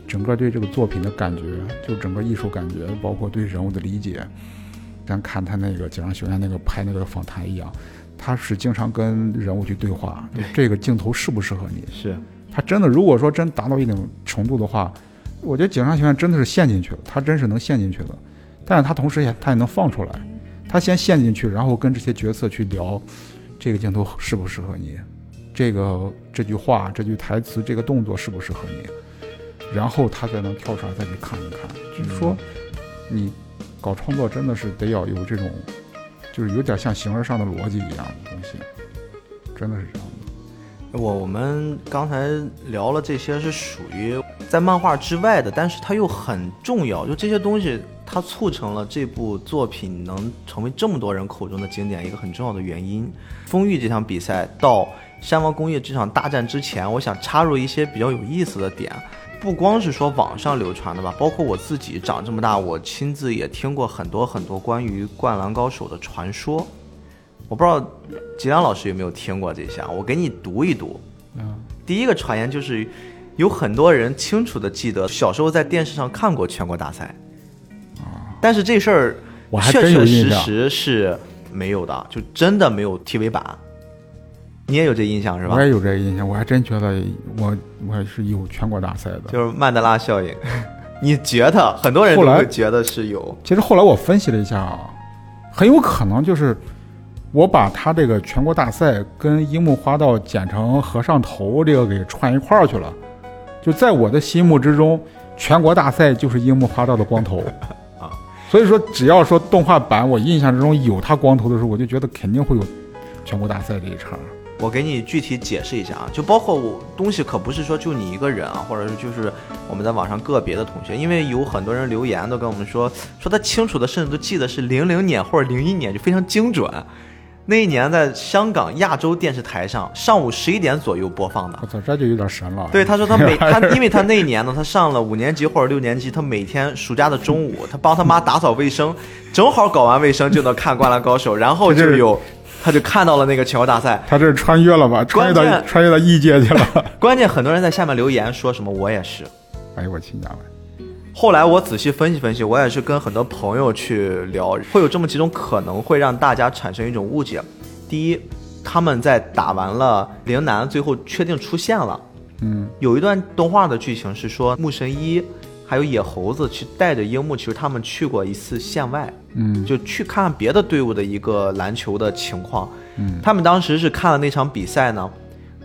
整个对这个作品的感觉，就整个艺术感觉，包括对人物的理解。咱看他那个井上雄彦那个拍那个访谈一样，他是经常跟人物去对话，这个镜头适不适合你？是他真的，如果说真达到一定程度的话，我觉得井上雄彦真的是陷进去了，他真是能陷进去了。但是他同时也他也能放出来，他先陷进去，然后跟这些角色去聊，这个镜头适不适合你？这个这句话、这句台词、这个动作适不适合你？然后他才能跳出来再去看一看。就是说，你搞创作真的是得要有这种，就是有点像形而上的逻辑一样的东西，真的是这样的。我我们刚才聊了这些是属于在漫画之外的，但是它又很重要。就这些东西，它促成了这部作品能成为这么多人口中的经典，一个很重要的原因。风玉这场比赛到。山王工业这场大战之前，我想插入一些比较有意思的点，不光是说网上流传的吧，包括我自己长这么大，我亲自也听过很多很多关于灌篮高手的传说。我不知道吉良老师有没有听过这些，我给你读一读。嗯，第一个传言就是，有很多人清楚的记得小时候在电视上看过全国大赛，啊，但是这事儿确确实实是没有的，就真的没有 TV 版。你也有这印象是吧？我也有这印象，我还真觉得我我是有全国大赛的，就是曼德拉效应。你觉得很多人都会觉得是有？其实后来我分析了一下啊，很有可能就是我把他这个全国大赛跟樱木花道剪成和尚头这个给串一块儿去了。就在我的心目之中，全国大赛就是樱木花道的光头啊。所以说，只要说动画版我印象之中有他光头的时候，我就觉得肯定会有全国大赛这一茬。我给你具体解释一下啊，就包括我东西可不是说就你一个人啊，或者是就是我们在网上个别的同学，因为有很多人留言都跟我们说，说他清楚的甚至都记得是零零年或者零一年，就非常精准。那一年在香港亚洲电视台上上午十一点左右播放的我。操，这就有点神了。对，他说他每 他，因为他那一年呢，他上了五年级或者六年级，他每天暑假的中午，他帮他妈打扫卫生，正好搞完卫生就能看《灌篮高手》，然后就有，他就看到了那个全国大赛。他这是穿越了吧？穿越到穿越到异界去了。关键很多人在下面留言说什么我也是。哎呦我亲家了！后来我仔细分析分析，我也是跟很多朋友去聊，会有这么几种可能会让大家产生一种误解。第一，他们在打完了陵南，最后确定出现了。嗯，有一段动画的剧情是说，木神一还有野猴子去带着樱木，其实他们去过一次县外，嗯。就去看别的队伍的一个篮球的情况。嗯。他们当时是看了那场比赛呢，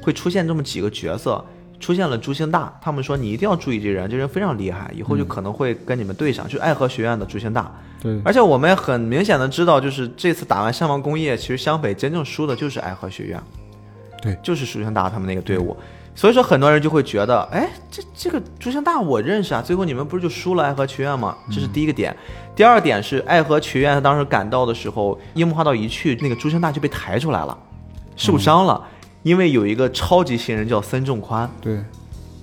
会出现这么几个角色，出现了朱星大，他们说你一定要注意这人，这人非常厉害，以后就可能会跟你们对上，就爱河学院的朱星大。对，而且我们也很明显的知道，就是这次打完山王工业，其实湘北真正输的就是爱河学院，对。就是朱星大他们那个队伍。所以说，很多人就会觉得，哎，这这个朱星大我认识啊，最后你们不是就输了爱河学院吗？这是第一个点。第二点是爱河学院他当时赶到的时候，樱木花道一去，那个朱星大就被抬出来了，受伤了，因为有一个超级新人叫森重宽，对，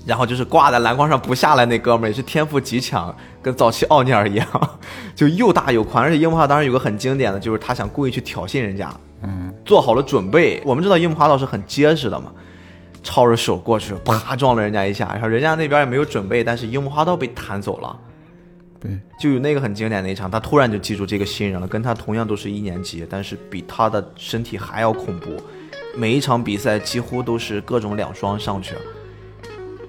然后就是挂在篮筐上不下来那哥们儿，也是天赋极强，跟早期奥尼尔一样，就又大又宽。而且樱木花道当时有个很经典的，就是他想故意去挑衅人家，嗯，做好了准备。我们知道樱木花道是很结实的嘛，抄着手过去，啪撞了人家一下，然后人家那边也没有准备，但是樱木花道被弹走了。对，就有那个很经典的一场，他突然就记住这个新人了，跟他同样都是一年级，但是比他的身体还要恐怖。每一场比赛几乎都是各种两双上去，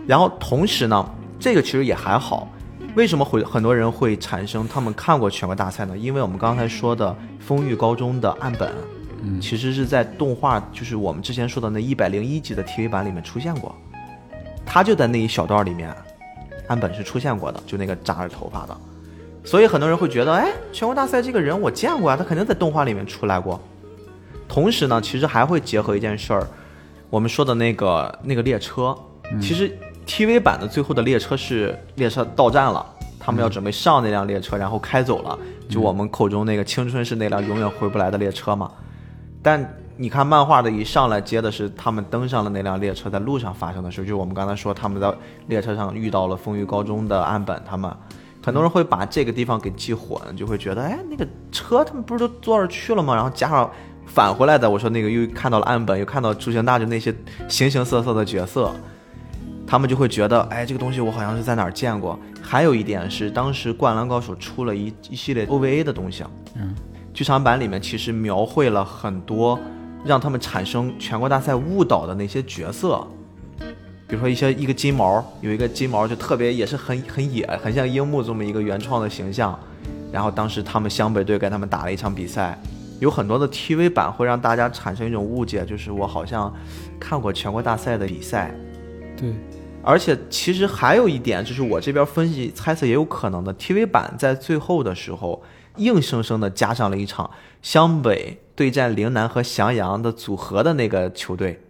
然后同时呢，这个其实也还好。为什么会很多人会产生他们看过全国大赛呢？因为我们刚才说的丰裕高中的岸本，嗯其实是在动画，就是我们之前说的那一百零一集的 TV 版里面出现过，他就在那一小段里面，岸本是出现过的，就那个扎着头发的。所以很多人会觉得，哎，全国大赛这个人我见过啊，他肯定在动画里面出来过。同时呢，其实还会结合一件事儿，我们说的那个那个列车，其实 TV 版的最后的列车是列车到站了，他们要准备上那辆列车，然后开走了，就我们口中那个青春是那辆永远回不来的列车嘛。但你看漫画的一上来接的是他们登上了那辆列车，在路上发生的事，就是我们刚才说他们在列车上遇到了丰裕高中的岸本他们。很多人会把这个地方给记混，就会觉得，哎，那个车他们不是都坐着去了吗？然后加上返回来的，我说那个又看到了岸本，又看到朱星大，就那些形形色色的角色，他们就会觉得，哎，这个东西我好像是在哪儿见过。还有一点是，当时《灌篮高手》出了一一系列 OVA 的东西，嗯，剧场版里面其实描绘了很多让他们产生全国大赛误导的那些角色，比如说一些一个金毛，有一个金毛就特别也是很很野，很像樱木这么一个原创的形象。然后当时他们湘北队跟他们打了一场比赛，有很多的 TV 版会让大家产生一种误解，就是我好像看过全国大赛的比赛。对，而且其实还有一点，就是我这边分析猜测也有可能的，TV 版在最后的时候硬生生的加上了一场湘北对战陵南和翔阳的组合的那个球队，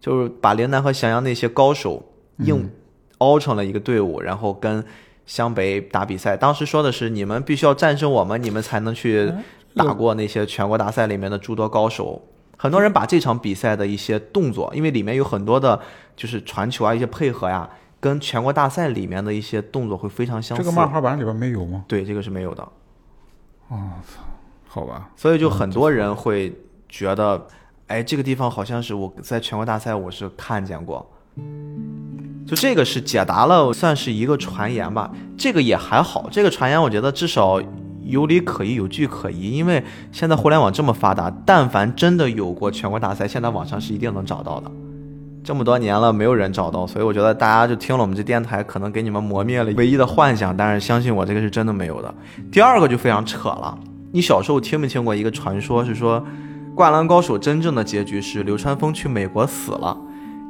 就是把陵南和翔阳那些高手硬凹成了一个队伍，然后跟湘北打比赛。当时说的是你们必须要战胜我们，你们才能去打过那些全国大赛里面的诸多高手。很多人把这场比赛的一些动作，因为里面有很多的，就是传球啊，一些配合呀，跟全国大赛里面的一些动作会非常相似。这个漫画版里边没有吗？对这个是没有的，好吧，所以就很多人会觉得，哎，这个地方好像是我在全国大赛我是看见过。就这个是解答了，算是一个传言吧。这个也还好，这个传言我觉得至少有理可依，有据可依。因为现在互联网这么发达，但凡真的有过全国大赛，现在网上是一定能找到的。这么多年了，没有人找到，所以我觉得大家就听了我们这电台，可能给你们磨灭了唯一的幻想。但是相信我，这个是真的没有的。第二个就非常扯了，你小时候听没听过一个传说，是说《灌篮高手》真正的结局是流川枫去美国死了，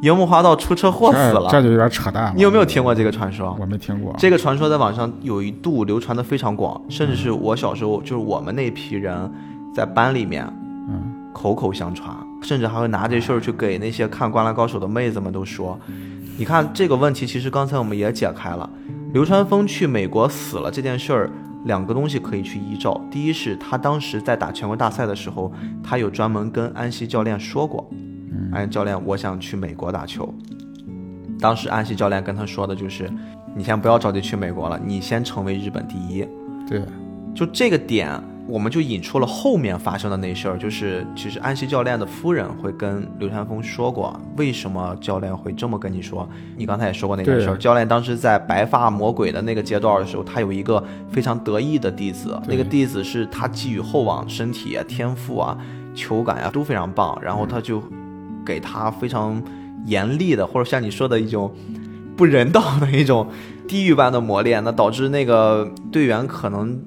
樱木花道出车祸死了。这这就有点扯淡了。你有没有听过这个传说？我没听过。这个传说在网上有一度流传的非常广，甚至是我小时候就是我们那批人在班里面嗯，口口相传。甚至还会拿这事儿去给那些看《灌篮高手》的妹子们都说。你看这个问题，其实刚才我们也解开了。流川枫去美国死了这件事儿，两个东西可以去依照。第一是他当时在打全国大赛的时候，他有专门跟安西教练说过，安西教练，我想去美国打球。当时安西教练跟他说的就是，你先不要着急去美国了，你先成为日本第一。对，就这个点，我们就引出了后面发生的那事儿，就是其实安西教练的夫人会跟流川枫说过，为什么教练会这么跟你说？你刚才也说过那件事儿，教练当时在白发魔鬼的那个阶段的时候，他有一个非常得意的弟子，那个弟子是他寄予厚望，身体啊、天赋啊、球感啊都非常棒，然后他就给他非常严厉的，或者像你说的一种不人道的一种 地狱般的磨练，那导致那个队员可能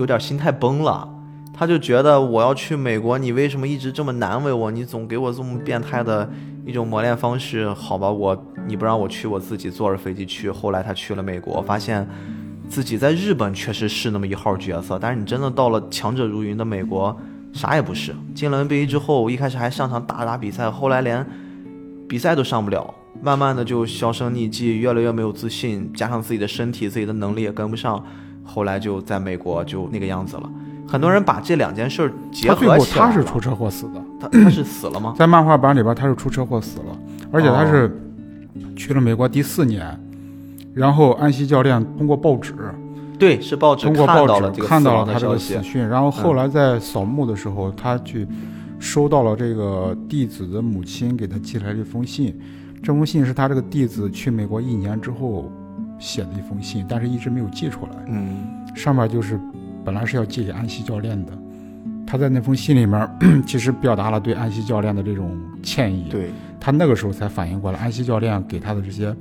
有点心态崩了。他就觉得我要去美国，你为什么一直这么难为我？你总给我这么变态的一种磨练方式，好吧，我你不让我去，我自己坐着飞机去。后来他去了美国，发现自己在日本确实是那么一号角色，但是你真的到了强者如云的美国，啥也不是。进了 NBA 之后，我一开始还上场打打比赛，后来连比赛都上不了，慢慢的就销声匿迹，越来越没有自信，加上自己的身体、自己的能力也跟不上，后来就在美国就那个样子了。很多人把这两件事儿结他最后合起来了，他是出车祸死的，他他是死了吗？在漫画版里边他是出车祸死了，而且他是去了美国第四年，然后安西教练通过报纸对，是报纸通过看到报纸看了这个死到了他这个死。讯，然后后来在扫墓的时候，他去收到了这个弟子的母亲给他寄来的一封信，这封信是他这个弟子去美国一年之后写的一封信，但是一直没有寄出来。嗯，上面就是本来是要寄给安西教练的，他在那封信里面 其实表达了对安西教练的这种歉意。对，他那个时候才反应过来，安西教练给他的这些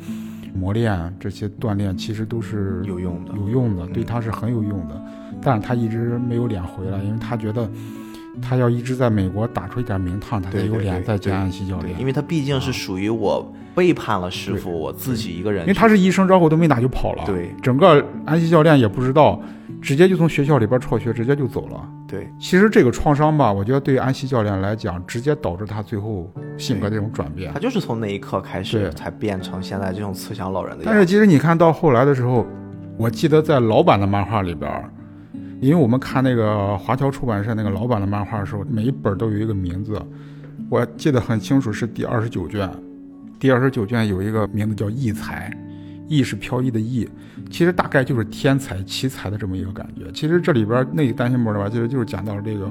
磨练、这些锻炼，其实都是有用的。有用的，嗯对他是很有用的。但是他一直没有脸回来，因为他觉得他要一直在美国打出一点名堂，他才有脸再见安西教练。因为他毕竟是属于我背叛了师傅，我自己一个人。因为他是一声招呼都没打就跑了，对整个安西教练也不知道，直接就从学校里边辍学，直接就走了。对其实这个创伤吧，我觉得对于安西教练来讲，直接导致他最后性格这种转变他。就是从那一刻开始对才变成现在这种慈祥老人的样子。但是其实你看到后来的时候，我记得在老版的漫画里边儿，因为我们看那个华侨出版社那个老版的漫画的时候，每一本都有一个名字，我记得很清楚，是第二十九卷。第二十九卷有一个名字叫异才，逸是飘逸的逸，其实大概就是天才奇才的这么一个感觉。其实这里边那个单行本的话，其实就是讲到了这个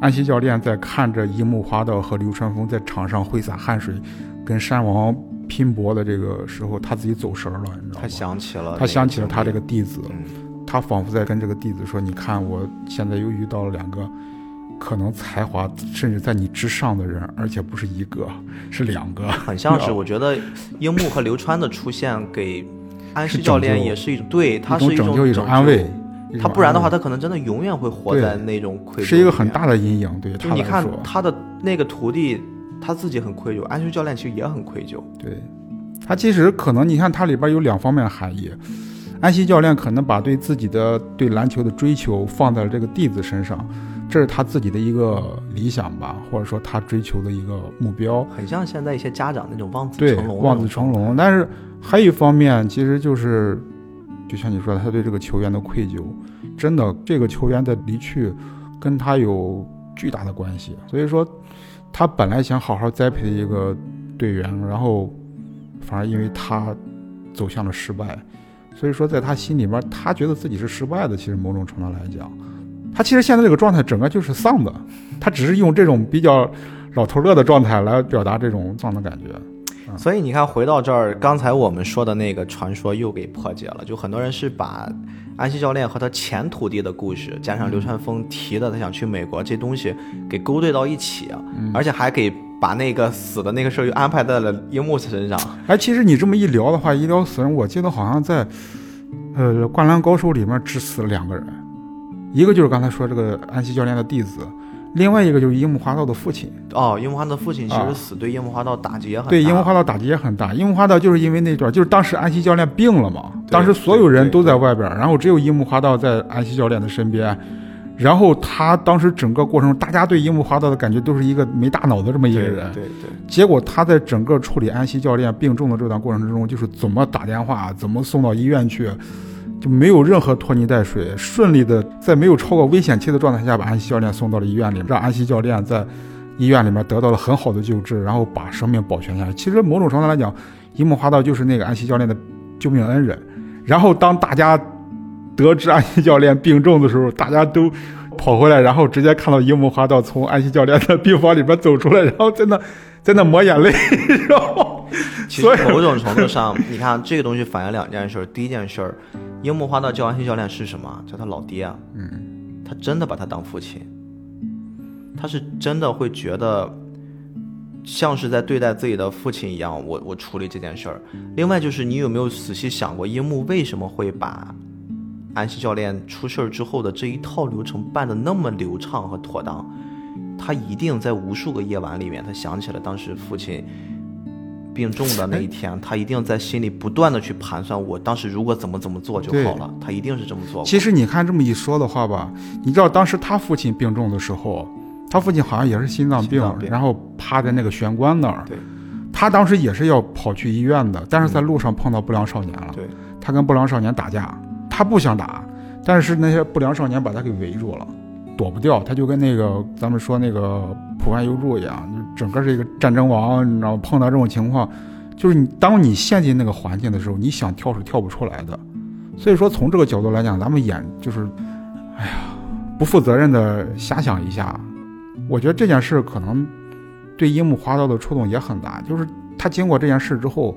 安西教练在看着樱木花道和流川枫在场上挥洒汗水，跟山王拼搏的这个时候，他自己走神儿了，你知道吗？他想起了，他想起了他这个，弟子，嗯，他仿佛在跟这个弟子说：“你看，我现在又遇到了两个可能才华甚至在你之上的人，而且不是一个，是两个。很像是 我觉得樱木和流川的出现给安西教练也是一种对，他是种一种拯救，一种安慰。他不然的话，他可能真的永远会活在那种愧疚。是一个很。大的阴影，对他就你看。他的那个徒弟，他自己很愧疚，安西教练其实也很愧疚。对，他其实可能你看他里边有两方面的含义。安西教练可能把对自己的对篮球的追求放在了这个弟子身上，这是他自己的一个理想吧，或者说他追求的一个目标。很像现在一些家长那种望子成龙，，望子成。龙。但是还有一方面，其实就是，就像你说的，他对这个球员的愧疚，真的，这个球员的离去跟他有巨大的关系。所以说，他本来想好好栽培一个队员，然后反而因为他走向了失败。所以说，在他心里面，他觉得自己是失败的。其实某种程度来讲，他其实现在这个状态整个就是丧的，他只是用这种比较老头乐的状态来表达这种丧的感觉。所以你看，回到这儿，刚才我们说的那个传说又给破解了。就很多人是把安西教练和他前徒弟的故事，加上流川枫提的他想去美国这东西给勾兑到一起，而且还给把那个死的那个事儿又安排在了樱木身上。哎，其实你这么一聊的话，一聊死人，我记得好像在，呃，《灌篮高手》里面只死了两个人，一个就是刚才说这个安西教练的弟子，另外一个就是樱木花道的父亲。哦，樱木花道的父亲其啊实死对樱木花道打击也很大。对，樱木花道打击也很大。樱木花道就是因为那段，就是当时安西教练病了嘛，当时所有人都在外边，然后只有樱木花道在安西教练的身边，然后他当时整个过程中，大家对樱木花道的感觉都是一个没大脑的这么一个对人。对对，结果他在整个处理安西教练病重的这段过程之中，就是怎么打电话，怎么送到医院去，就没有任何拖泥带水，顺利的在没有超过危险期的状态下，把安西教练送到了医院里，让安西教练在医院里面得到了很好的救治，然后把生命保全下来。其实某种程度来讲，樱木花道就是那个安西教练的救命恩人。然后当大家得知安西教练病重的时候，大家都跑回来，然后直接看到樱木花道从安西教练的病房里边走出来，然后在那 在那抹眼泪，然后其实某种程度上，你看这个东西反映两件事儿。第一件事儿，樱木花道叫安西教练是什么？叫他老爹啊。嗯，他真的把他当父亲，他是真的会觉得像是在对待自己的父亲一样，我我处理这件事儿。另外就是你有没有仔细想过，樱木为什么会把安西教练出事儿之后的这一套流程办得那么流畅和妥当？他一定在无数个夜晚里面，他想起了当时父亲病重的那一天，他一定在心里不断的去盘算，我当时如果怎么怎么做就好了。他一定是这么做。其实你看这么一说的话吧，你知道当时他父亲病重的时候，他父亲好像也是心脏病，脏病然后趴在那个玄关那儿。对他当时也是要跑去医院的，但是在路上碰到不良少年了。对，他跟不良少年打架，他不想打，但是那些不良少年把他给围住了，躲不掉。他就跟那个咱们说那个普安优助一样，整个是一个战争王，你知道？碰到这种情况，就是你当你陷进那个环境的时候，你想跳是跳不出来的。所以说，从这个角度来讲，咱们演就是，哎呀，不负责任的瞎想一下。我觉得这件事可能对樱木花道的触动也很大，就是他经过这件事之后，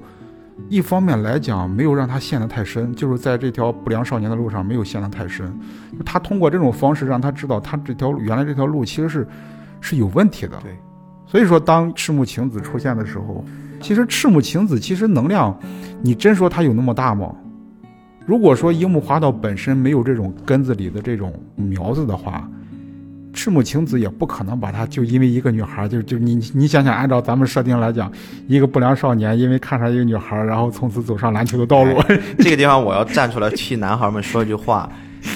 一方面来讲没有让他陷得太深，就是在这条不良少年的路上没有陷得太深。他通过这种方式让他知道，他这条原来这条路其实是是有问题的。对，所以说当赤木晴子出现的时候，其实赤木晴子其实能量，你真说他有那么大吗？如果说樱木花道本身没有这种根子里的这种苗子的话，赤木晴子也不可能把他就因为一个女孩，就就你你想想，按照咱们设定来讲，一个不良少年因为看上一个女孩，然后从此走上篮球的道路。这个地方我要站出来替男孩们说一句话：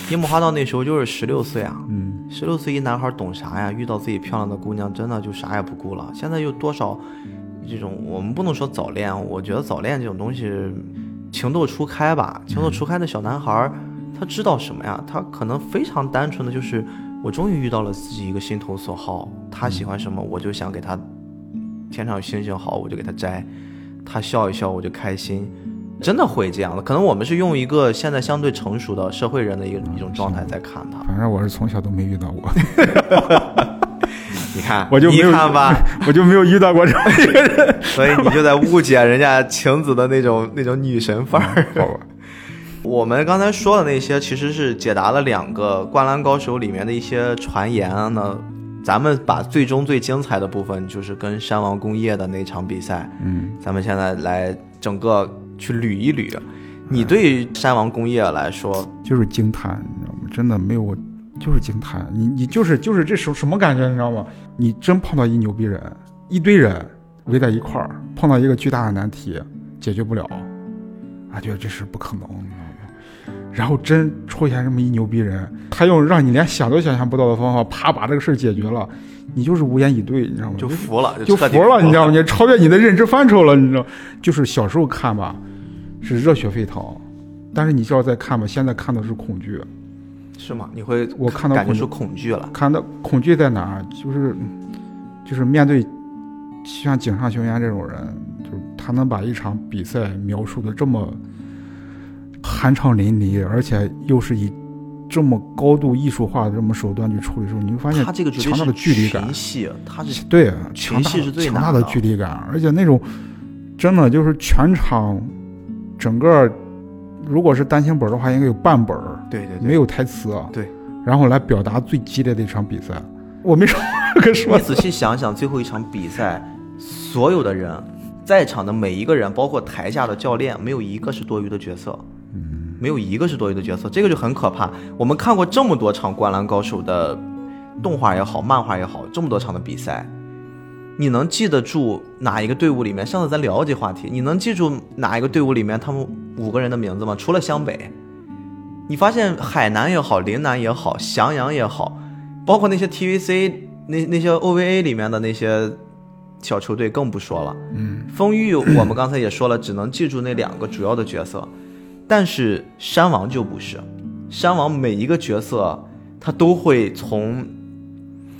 樱木花道那时候就是十六岁啊，嗯，十六岁一男孩懂啥呀？遇到自己漂亮的姑娘，真的就啥也不顾了。现在有多少这种，我们不能说早恋，我觉得早恋这种东西，情窦初开吧。情窦初开的小男孩，他知道什么呀？他可能非常单纯的就是，我终于遇到了自己一个心头所好，他喜欢什么，我就想给他天上有星星好，我就给他摘，他笑一笑我就开心。真的会这样的，可能我们是用一个现在相对成熟的社会人的一个一种状态在看他。反正我是从小都没遇到过，你看，我就没有你看吧，我就没有遇到过这样一个人。所以你就在误解人家晴子的那种那种女神范儿。好吧，我们刚才说的那些，其实是解答了两个《灌篮高手》里面的一些传言呢。咱们把最终最精彩的部分，就是跟山王工业的那场比赛，嗯，咱们现在来整个去捋一捋。你对山王工业来说，就是惊叹，你知道吗？真的没有，就是惊叹。你你就是就是这什什么感觉，你知道吗？你真碰到一牛逼人，一堆人围在一块儿，碰到一个巨大的难题，解决不了，啊，觉得这是不可能？然后真出现这么一牛逼人，他用让你连想都想象不到的方法，啪把这个事儿解决了，你就是无言以对，你知道吗？就服了，就服了，你知道吗？你超越你的认知范畴了，你知道？就是小时候看吧，是热血沸腾，但是你知道再看吧，现在看的是恐惧，是吗？你会我看到感觉是恐惧了。看到恐惧在哪儿？就是就是面对像井上雄彦这种人，就是他能把一场比赛描述的这么酣畅淋漓，而且又是以这么高度艺术化的这么手段去处理的时候，你会发现他这个强大的距离感他是对，群强大戏是最强大的距离感，而且那种真的就是全场整个，如果是单行本的话，应该有半本儿对对对，没有台词，对，然后来表达最激烈的一场比赛。我没什么可说你仔细想想，最后一场比赛，所有的人在场的每一个人，包括台下的教练，没有一个是多余的角色，嗯，没有一个是多余的角色，这个就很可怕。我们看过这么多场《灌篮高手》的动画也好，漫画也好，这么多场的比赛，你能记得住哪一个队伍里面？上次咱聊过这话题，你能记住哪一个队伍里面他们五个人的名字吗？除了湘北，你发现海南也好，陵南也好，翔阳也好，包括那些 TVC 那那些 OVA 里面的那些小球队更不说了。嗯，风裕我们刚才也说了，只能记住那两个主要的角色，但是山王就不是，山王每一个角色他都会从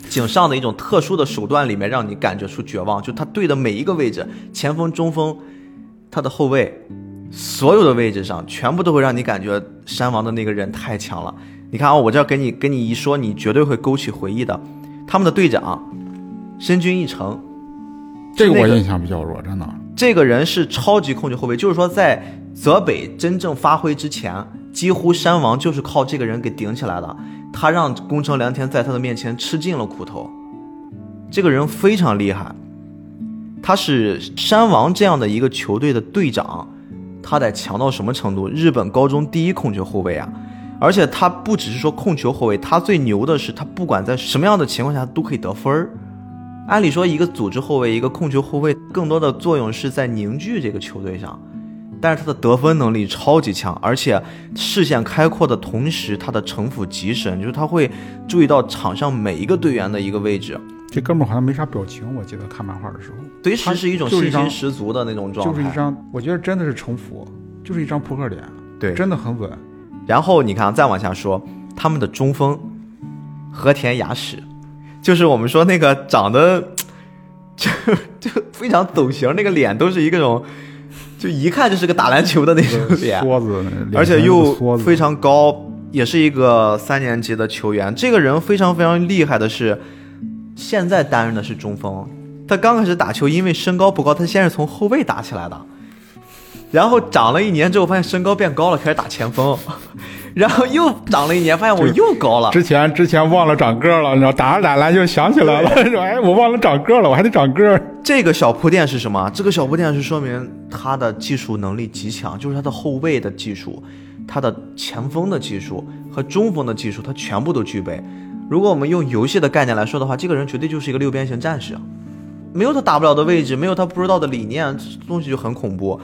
井上的一种特殊的手段里面让你感觉出绝望，就他对的每一个位置，前锋、中锋，他的后卫，所有的位置上全部都会让你感觉山王的那个人太强了。你看啊、我这给你给你一说，你绝对会勾起回忆的。他们的队长深军一成，这个我印象比较弱，真的。这个人是超级控球后卫，就是说在泽北真正发挥之前，几乎山王就是靠这个人给顶起来的。他让宫城良田在他的面前吃尽了苦头，这个人非常厉害。他是山王这样的一个球队的队长，他得强到什么程度？日本高中第一控球后卫啊！而且他不只是说控球后卫，他最牛的是他不管在什么样的情况下都可以得分儿。按理说，一个组织后卫，一个控球后卫，更多的作用是在凝聚这个球队上，但是他的得分能力超级强，而且视线开阔的同时，他的城府极深，就是他会注意到场上每一个队员的一个位置，这哥们儿好像没啥表情，我记得看漫画的时候，随时是一种信心十足的那种状态。就是一张，我觉得真的是城府，就是一张扑克脸，对，真的很稳。然后你看，再往下说，他们的中锋和田雅史，就是我们说那个长得 就就非常走形，那个脸都是一个种，就一看就是个打篮球的那种 脸，梭子，而且又非常高，也是一个三年级的球员。这个人非常非常厉害的是，现在担任的是中锋。他刚开始打球，因为身高不高，他先是从后卫打起来的，然后长了一年之后，发现身高变高了，开始打前锋，然后又长了一年，发现我又高了。之前之前忘了长个儿了，你知道，打着打着篮就想起来了，说哎，我忘了长个儿了，我还得长个儿。这个小铺垫是什么？这个小铺垫是说明他的技术能力极强，就是他的后卫的技术、他的前锋的技术和中锋的技术，他全部都具备。如果我们用游戏的概念来说的话，这个人绝对就是一个六边形战士，没有他打不了的位置，没有他不知道的理念，这东西就很恐怖。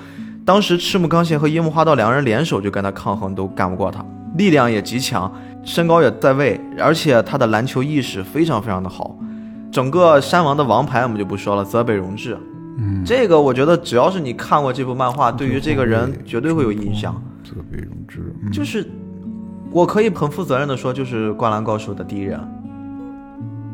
当时赤木刚宪和樱木花道两人联手就跟他抗衡，都干不过他，力量也极强，身高也在位，而且他的篮球意识非常非常的好。整个山王的王牌我们就不说了，泽北荣治，嗯，这个我觉得只要是你看过这部漫画，对于这个人绝对会有印象。泽北荣治，嗯。就是我可以很负责任的说，就是《灌篮高手》的第一人，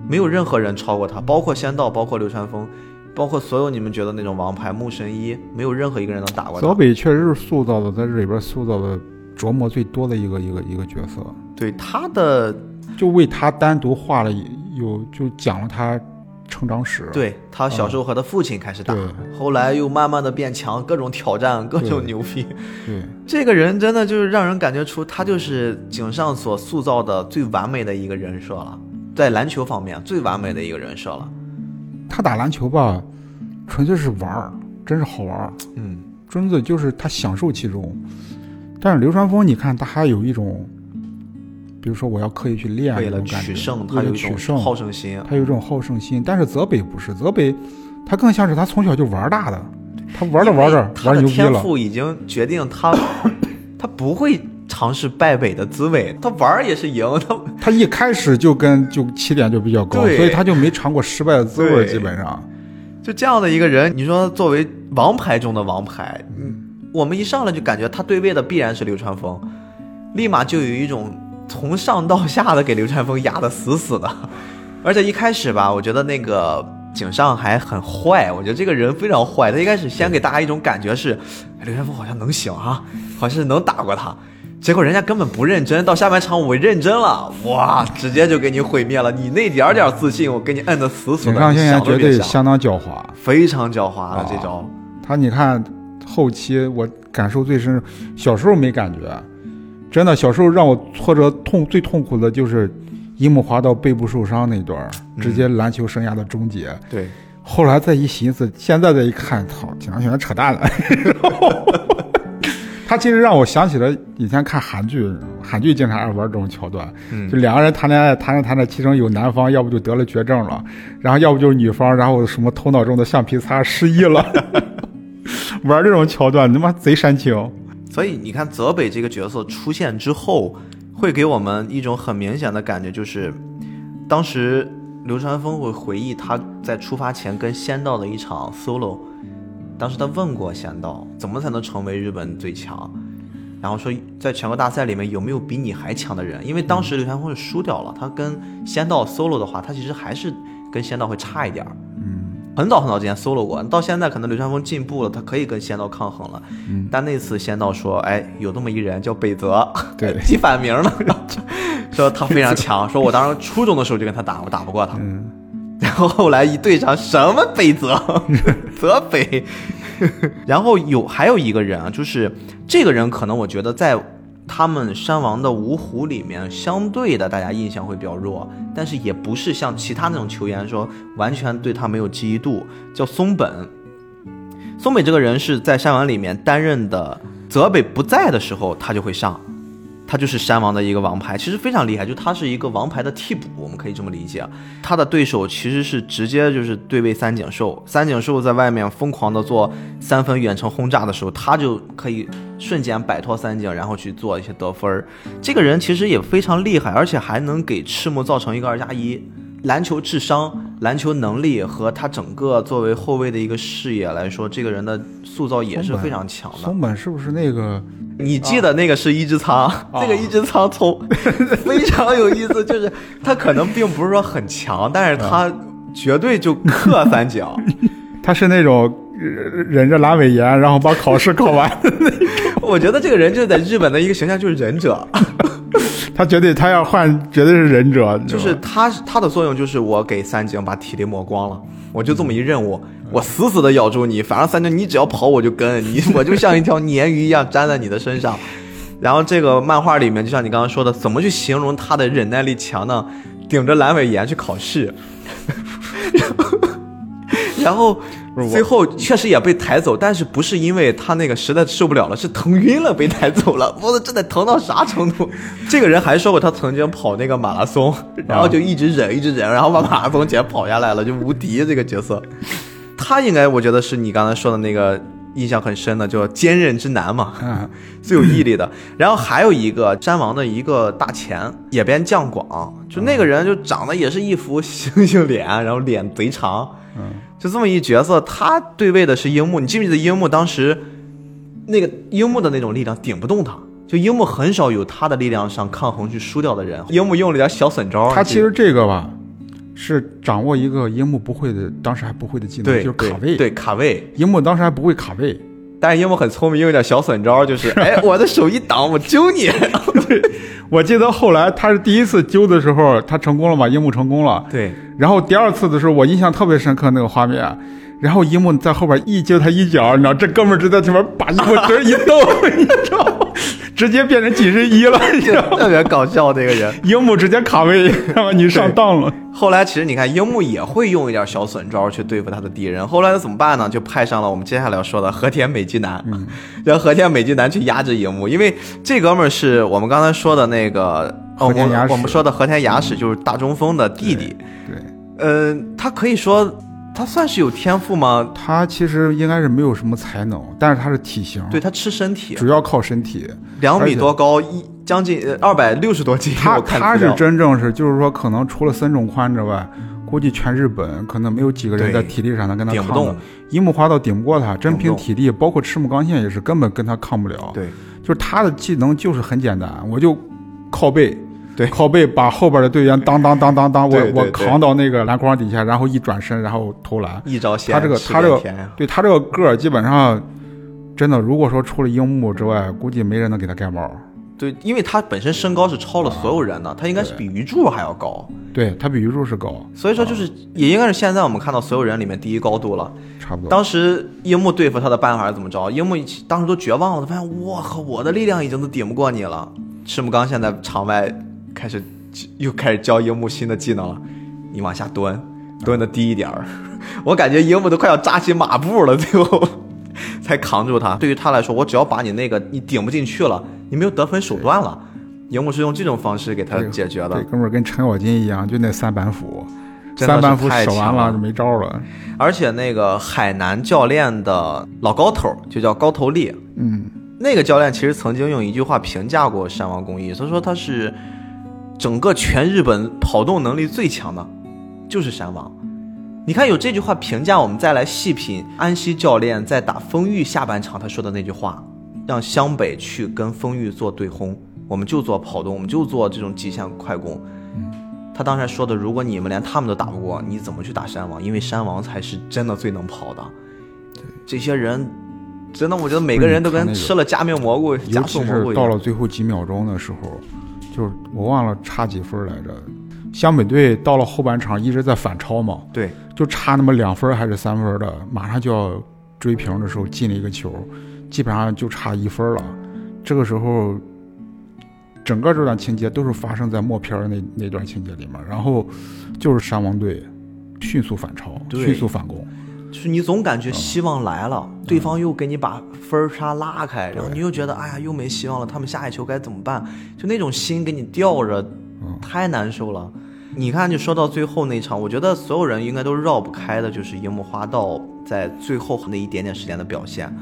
没有任何人超过他，包括仙道，包括流川枫，包括所有你们觉得那种王牌木神一，没有任何一个人能打过他。泽北确实是塑造的，在这里边塑造的琢磨最多的一个一个一个角色，对他的，就为他单独画了有就讲了他成长史。对他小时候和他父亲开始打，对后来又慢慢的变强，各种挑战，各种牛逼。对，这个人真的就是让人感觉出他就是井上所塑造的最完美的一个人设了，在篮球方面最完美的一个人设了。他打篮球吧，纯粹是玩儿，真是好玩儿，嗯，真的就是他享受其中。但是流川枫，你看他还有一种，比如说我要刻意去练为了取胜，他为有一种了取胜，好胜心。他有一种好胜心。但是泽北不是，泽北他更像是他从小就玩大的，他玩着玩着玩牛逼了。天赋已经决定他，他不会尝试败北的滋味，他玩儿也是赢，他 他一开始就跟就起点就比较高，对所以他就没尝过失败的滋味基本上。就这样的一个人，你说作为王牌中的王牌，嗯，我们一上来就感觉他对位的必然是流川枫，立马就有一种从上到下的给流川枫压得死死的，而且一开始吧，我觉得那个井上还很坏，我觉得这个人非常坏，他一开始先给大家一种感觉是，哎流川枫好像能行啊，好像是能打过他。结果人家根本不认真，到下半场我认真了，哇，直接就给你毁灭了。你那点儿点儿自信，我给你摁得死死的。井上现在绝对相当狡猾。非常狡猾的这招。啊他你看后期我感受最深，小时候没感觉，真的小时候让我挫折痛最痛苦的就是樱木花道背部受伤那段直接篮球生涯的终结。对，后来再一寻思，现在再一看，操，井上全扯淡了。他其实让我想起了以前看韩剧，韩剧经常爱玩这种桥段，嗯。就两个人谈恋爱，谈着谈着，其中有男方要不就得了绝症了，然后要不就是女方，然后什么头脑中的橡皮擦失忆了，玩这种桥段，他妈贼煽情。所以你看泽北这个角色出现之后，会给我们一种很明显的感觉，就是当时流川枫会回忆他在出发前跟仙道的一场 solo，当时他问过仙道怎么才能成为日本最强，然后说在全国大赛里面有没有比你还强的人，因为当时流川枫是输掉了，他跟仙道 solo 的话，他其实还是跟仙道会差一点儿。很早很早之前 solo 过，到现在可能流川枫进步了，他可以跟仙道抗衡了。但那次仙道说：“哎，有这么一人叫北泽，对 记反名了，说他非常强，说我当时初中的时候就跟他打，我打不过他。嗯，然后后来一对上，什么北泽，泽北，然后有还有一个人啊，就是这个人可能我觉得在他们山王的五虎里面，相对的大家印象会比较弱，但是也不是像其他那种球员说完全对他没有记忆度，叫松本。松本这个人是在山王里面担任的，泽北不在的时候他就会上，他就是山王的一个王牌，其实非常厉害，就他是一个王牌的替补，我们可以这么理解。他的对手其实是直接就是对位三井寿，三井寿在外面疯狂的做三分远程轰炸的时候，他就可以瞬间摆脱三井，然后去做一些得分。这个人其实也非常厉害，而且还能给赤木造成一个二加一。篮球智商、篮球能力和他整个作为后卫的一个视野来说，这个人的塑造也是非常强的。松本是不是那个？你记得那个是一只仓，这个一只仓从 非常有意思，就是他可能并不是说很强，但是他绝对就克三角。他是那种忍忍着阑尾炎，然后把考试考完。我觉得这个人就在日本的一个形象就是忍者，他绝对，他要换，绝对是忍者。就是他他的作用就是我给三井把体力磨光了，我就这么一任务，我死死的咬住你，反正三井你只要跑我就跟你，我就像一条鲶鱼一样粘在你的身上。然后这个漫画里面，就像你刚刚说的，怎么去形容他的忍耐力强呢？顶着阑尾炎去考试，然后不是我最后确实也被抬走，但是不是因为他那个实在受不了了，是疼晕了被抬走了。我的这得疼到啥程度？这个人还说过他曾经跑那个马拉松，然后就一直忍一直忍，然后把马拉松全跑下来了，就无敌这个角色。他应该我觉得是你刚才说的那个印象很深的，叫坚韧之男嘛。嗯，最有毅力的。然后还有一个山王的一个大前野边将广，就那个人就长得也是一副猩猩脸，然后脸贼长，嗯，就这么一角色。他对位的是樱木，你记不记得樱木当时那个樱木的那种力量顶不动他？就樱木很少有他的力量上抗衡去输掉的人，樱木用了点小损招。他其实这个吧，是掌握一个樱木不会的，当时还不会的技能，对就是卡位。，对卡位，樱木当时还不会卡位。但是樱木很聪明，用点小损招，就是 哎，我的手一挡，我揪你。我记得后来他是第一次揪的时候，他成功了嘛？樱木成功了。对，然后第二次的时候，我印象特别深刻那个画面。然后樱木在后边一揪他一脚，你知道，这哥们儿就在前面把樱木直接一蹬，你知道吗？直接变成紧身衣了，你知道吗？特别搞笑那个人。樱木直接卡位，你上当了。后来其实你看，樱木也会用一点小损招去对付他的敌人。后来怎么办呢？就派上了我们接下来要说的和田美纪男，让和田美纪男去压制樱木，因为这哥们儿是我们刚才说的那个，哦我我们说的和田雅史就是大中锋的弟弟。对嗯、他可以说他算是有天赋吗？他其实应该是没有什么才能，但是他是体型，对，他吃身体，主要靠身体。两米多高，一将近呃二百六十多斤。他他是真正是，就是说，可能除了孙仲宽之外，估计全日本可能没有几个人在体力上能跟他抗的。樱木花道顶不过他，真凭体力，包括赤木刚宪也是根本跟他抗不了。，对就是他的技能就是很简单，我就靠背，对靠背把后边的队员当当当当当，我我扛到那个篮筐底下，然后一转身，然后投篮。一招鲜，他这个他这个对他这个个儿，基本上真的，如果说除了樱木之外，估计没人能给他盖帽。对，因为他本身身高是超了所有人的，他应该是比鱼柱还要高，对他比鱼柱是高，所以说就是也应该是现在我们看到所有人里面第一高度了。差不多。当时樱木对付他的办法是怎么着？樱木当时都绝望了，他发现我靠，我的力量已经都顶不过你了。赤木刚现在场外开始又开始教樱木新的技能了，你往下蹲，蹲的低一点儿。我感觉樱木都快要扎起马步了，最后才扛住他。对于他来说，我只要把你那个你顶不进去了，你没有得分手段了。樱木是用这种方式给他解决的这，哥们儿跟程咬金一样，就那三板斧，三板斧使完了了就没招了。而且那个海南教练的老高头就叫高头力，嗯，那个教练其实曾经用一句话评价过山王工艺，他说他是整个全日本跑动能力最强的，就是山王。你看有这句话评价，我们再来细品安西教练在打丰裕下半场他说的那句话，让湘北去跟丰裕做对轰，我们就做跑动，我们就做这种极限快攻。他当时说的，如果你们连他们都打不过，你怎么去打山王？因为山王才是真的最能跑的。这些人真的，我觉得每个人都跟吃了加面蘑菇、加尤其速蘑菇一样。是到了最后几秒钟的时候，就是我忘了差几分来着。湘北队到了后半场一直在反超嘛，对，就差那么两分还是三分的，马上就要追平的时候进了一个球，基本上就差一分了。这个时候，整个这段情节都是发生在默片那那段情节里面，然后就是山王队迅速反超，迅速反攻。就是你总感觉希望来了，对方又给你把分差拉开，然后你又觉得哎呀又没希望了，他们下一球该怎么办？就那种心给你吊着，太难受了。你看，就说到最后那场，我觉得所有人应该都绕不开的，就是樱木花道在最后那一点点时间的表现。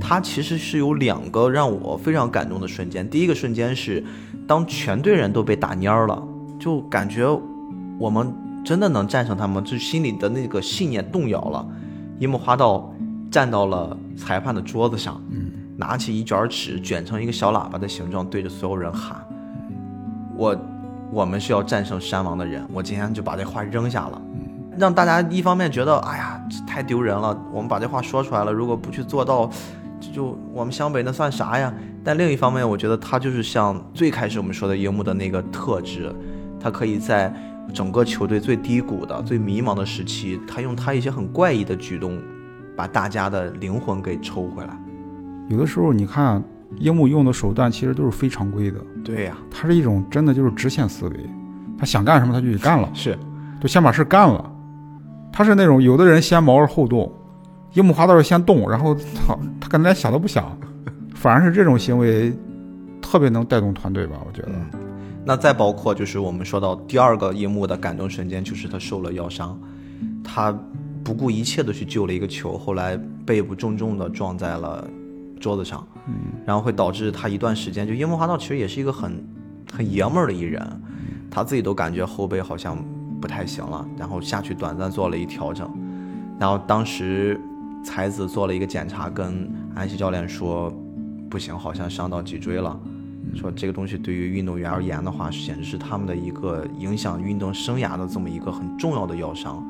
他其实是有两个让我非常感动的瞬间。第一个瞬间是，当全队人都被打蔫儿了，就感觉我们真的能战胜他们，就心里的那个信念动摇了。樱木花道站到了裁判的桌子上，拿起一卷纸卷成一个小喇叭的形状，对着所有人喊：“我，我们是要战胜山王的人。”我今天就把这话扔下了，让大家一方面觉得，哎呀，这太丢人了，我们把这话说出来了，如果不去做到，就就我们湘北那算啥呀？但另一方面，我觉得他就是像最开始我们说的樱木的那个特质，他可以在整个球队最低谷的、最迷茫的时期，他用他一些很怪异的举动，把大家的灵魂给抽回来。有的时候你看樱木用的手段其实都是非常规的，对呀、他是一种真的就是直线思维，他想干什么他就去干了，是。就先把事干了。他是那种有的人先谋而后动，樱木花道是先动，然后他他可能连想都不想，反而是这种行为特别能带动团队吧，我觉得。那再包括就是我们说到第二个樱木的感动瞬间，就是他受了腰伤，他不顾一切的去救了一个球，后来背部重重的撞在了桌子上，嗯，然后会导致他一段时间就樱木花道其实也是一个很很爷们儿的一人，他自己都感觉后背好像不太行了，然后下去短暂做了一调整，然后当时才子做了一个检查，跟安西教练说不行，好像伤到脊椎了。说这个东西对于运动员而言的话，显示是他们的一个影响运动生涯的这么一个很重要的药伤。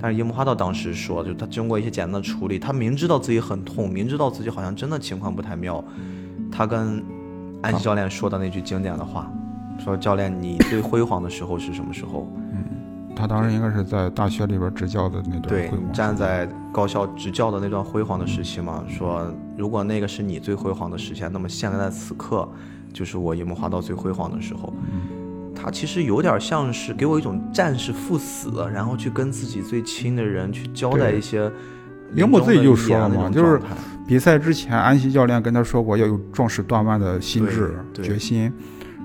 但是樱木花道当时说，就他经过一些简单的处理，他明知道自己很痛，明知道自己好像真的情况不太妙，他跟安西教练说的那句经典的话，说教练，你最辉煌的时候是什么时候？他当时应该是在大学里边执教的那段对辉煌，站在高校执教的那段辉煌的时期嘛，说如果那个是你最辉煌的时期，那么现在此刻就是我樱木花道最辉煌的时候。他其实有点像是给我一种战士赴死，然后去跟自己最亲的人去交代一些樱木自己就说了嘛就是比赛之前，安西教练跟他说过要有壮士断腕的心智、决心，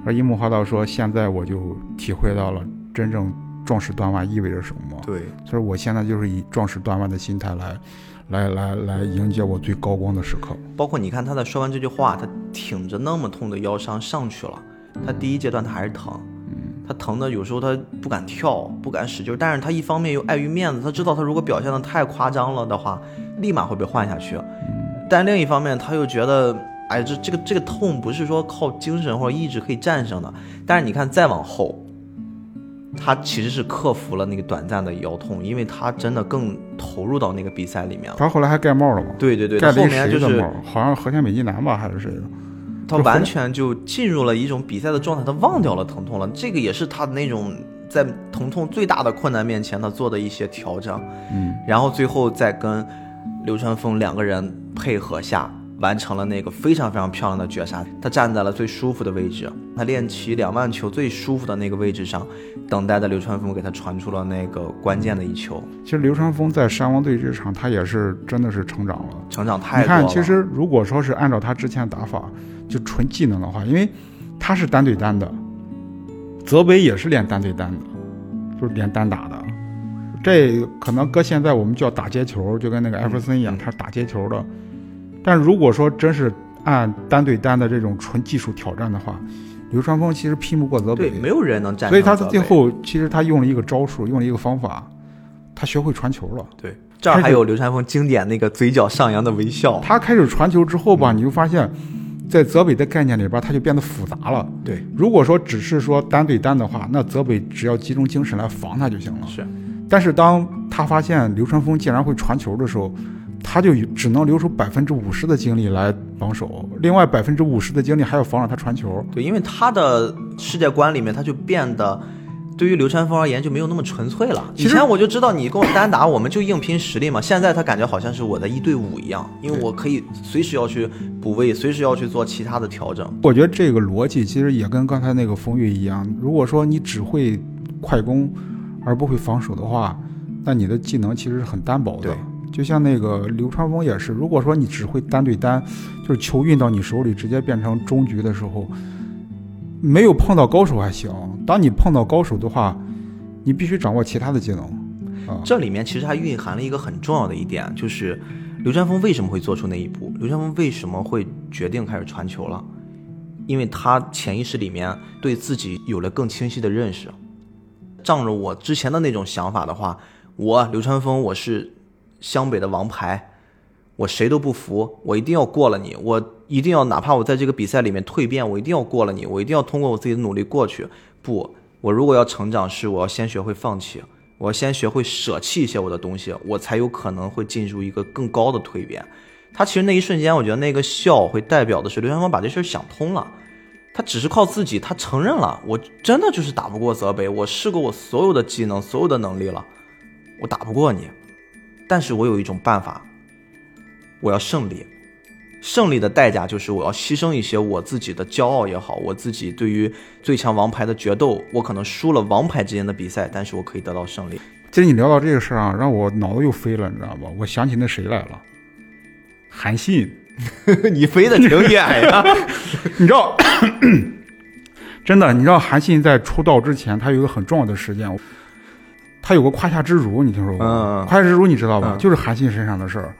而樱木花道说：“现在我就体会到了真正壮士断腕意味着什么。对所以我现在就是以壮士断腕的心态来，来来来迎接我最高光的时刻。包括你看他在说完这句话，他挺着那么痛的腰伤上去了，他第一阶段他还是疼，他疼的有时候他不敢跳，不敢使劲，但是他一方面又碍于面子，他知道他如果表现的太夸张了的话，立马会被换下去，但另一方面他又觉得。哎，这这个这个痛不是说靠精神或者意志可以战胜的，但是你看再往后，他其实是克服了那个短暂的腰痛，因为他真的更投入到那个比赛里面了。他后来还盖帽了嘛？对对对，后面就是？好像和田美纪男吧，还是谁的？他完全就进入了一种比赛的状态，他忘掉了疼痛了。这个也是他的那种在疼痛最大的困难面前，他做的一些调整。嗯，然后最后再跟流川枫两个人配合下，完成了那个非常非常漂亮的绝杀。他站在了最舒服的位置，他练起两万球最舒服的那个位置上，等待着流川枫给他传出了那个关键的一球，其实流川枫在山王队这场，他也是真的是成长了。成长太你多了。看，其实如果说是按照他之前打法，就纯技能的话，因为他是单对单的，泽北也是练单对单的，就是练单打的。这可能搁现在我们叫打接球，就跟那个艾弗森一样，他是打接球的。但如果说真是按单对单的这种纯技术挑战的话，流川枫其实拼不过泽北对，，没有人能战胜所以他泽北最后其实他用了一个招数，用了一个方法，他学会传球了。对这儿还有流川枫经典那个嘴角上扬的微笑。他开始传球之后吧，你就发现，在泽北的概念里边，他就变得复杂了。对，如果说只是说单对单的话，那泽北只要集中精神来防他就行了。是，但是当他发现流川枫竟然会传球的时候，他就只能留出百分之五十的精力来防守，另外百分之五十的精力还要防止他传球。对，因为他的世界观里面，他就变得对于流川枫而言就没有那么纯粹了。以前我就知道你跟我单打，我们就硬拼实力嘛。现在他感觉好像是我的一对五一样，因为我可以随时要去补位，随时要去做其他的调整。我觉得这个逻辑其实也跟刚才那个风月一样，如果说你只会快攻而不会防守的话，那你的技能其实是很单薄的对。就像那个流川枫也是，如果说你只会单对单，就是球运到你手里直接变成中局的时候，没有碰到高手还行，当你碰到高手的话，你必须掌握其他的技能啊。这里面其实还蕴含了一个很重要的一点，就是流川枫为什么会做出那一步？流川枫为什么会决定开始传球了？因为他潜意识里面对自己有了更清晰的认识。仗着我之前的那种想法的话，我流川枫我是湘北的王牌，我谁都不服，我一定要过了你，我一定要哪怕我在这个比赛里面蜕变，我一定要过了你，我一定要通过我自己的努力过去。不，我如果要成长，是我要先学会放弃。我要先学会舍弃一些我的东西，我才有可能会进入一个更高的蜕变。他其实那一瞬间，我觉得那个笑会代表的是刘川枫把这事儿想通了。他只是靠自己，他承认了，我真的就是打不过泽北，我试过我所有的技能、所有的能力了，我打不过你。但是我有一种办法，我要胜利。胜利的代价就是我要牺牲一些我自己的骄傲也好，我自己对于最强王牌的决斗，我可能输了王牌之间的比赛，但是我可以得到胜利。其实你聊到这个事儿啊，让我脑子又飞了，你知道吧？我想起那谁来了，韩信。你飞的挺远呀！你知道，真的，你知道韩信在出道之前，他有一个很重要的事件，他有个胯下之辱，你听说过吗？嗯胯下之辱你知道吧？嗯就是韩信身上的事儿。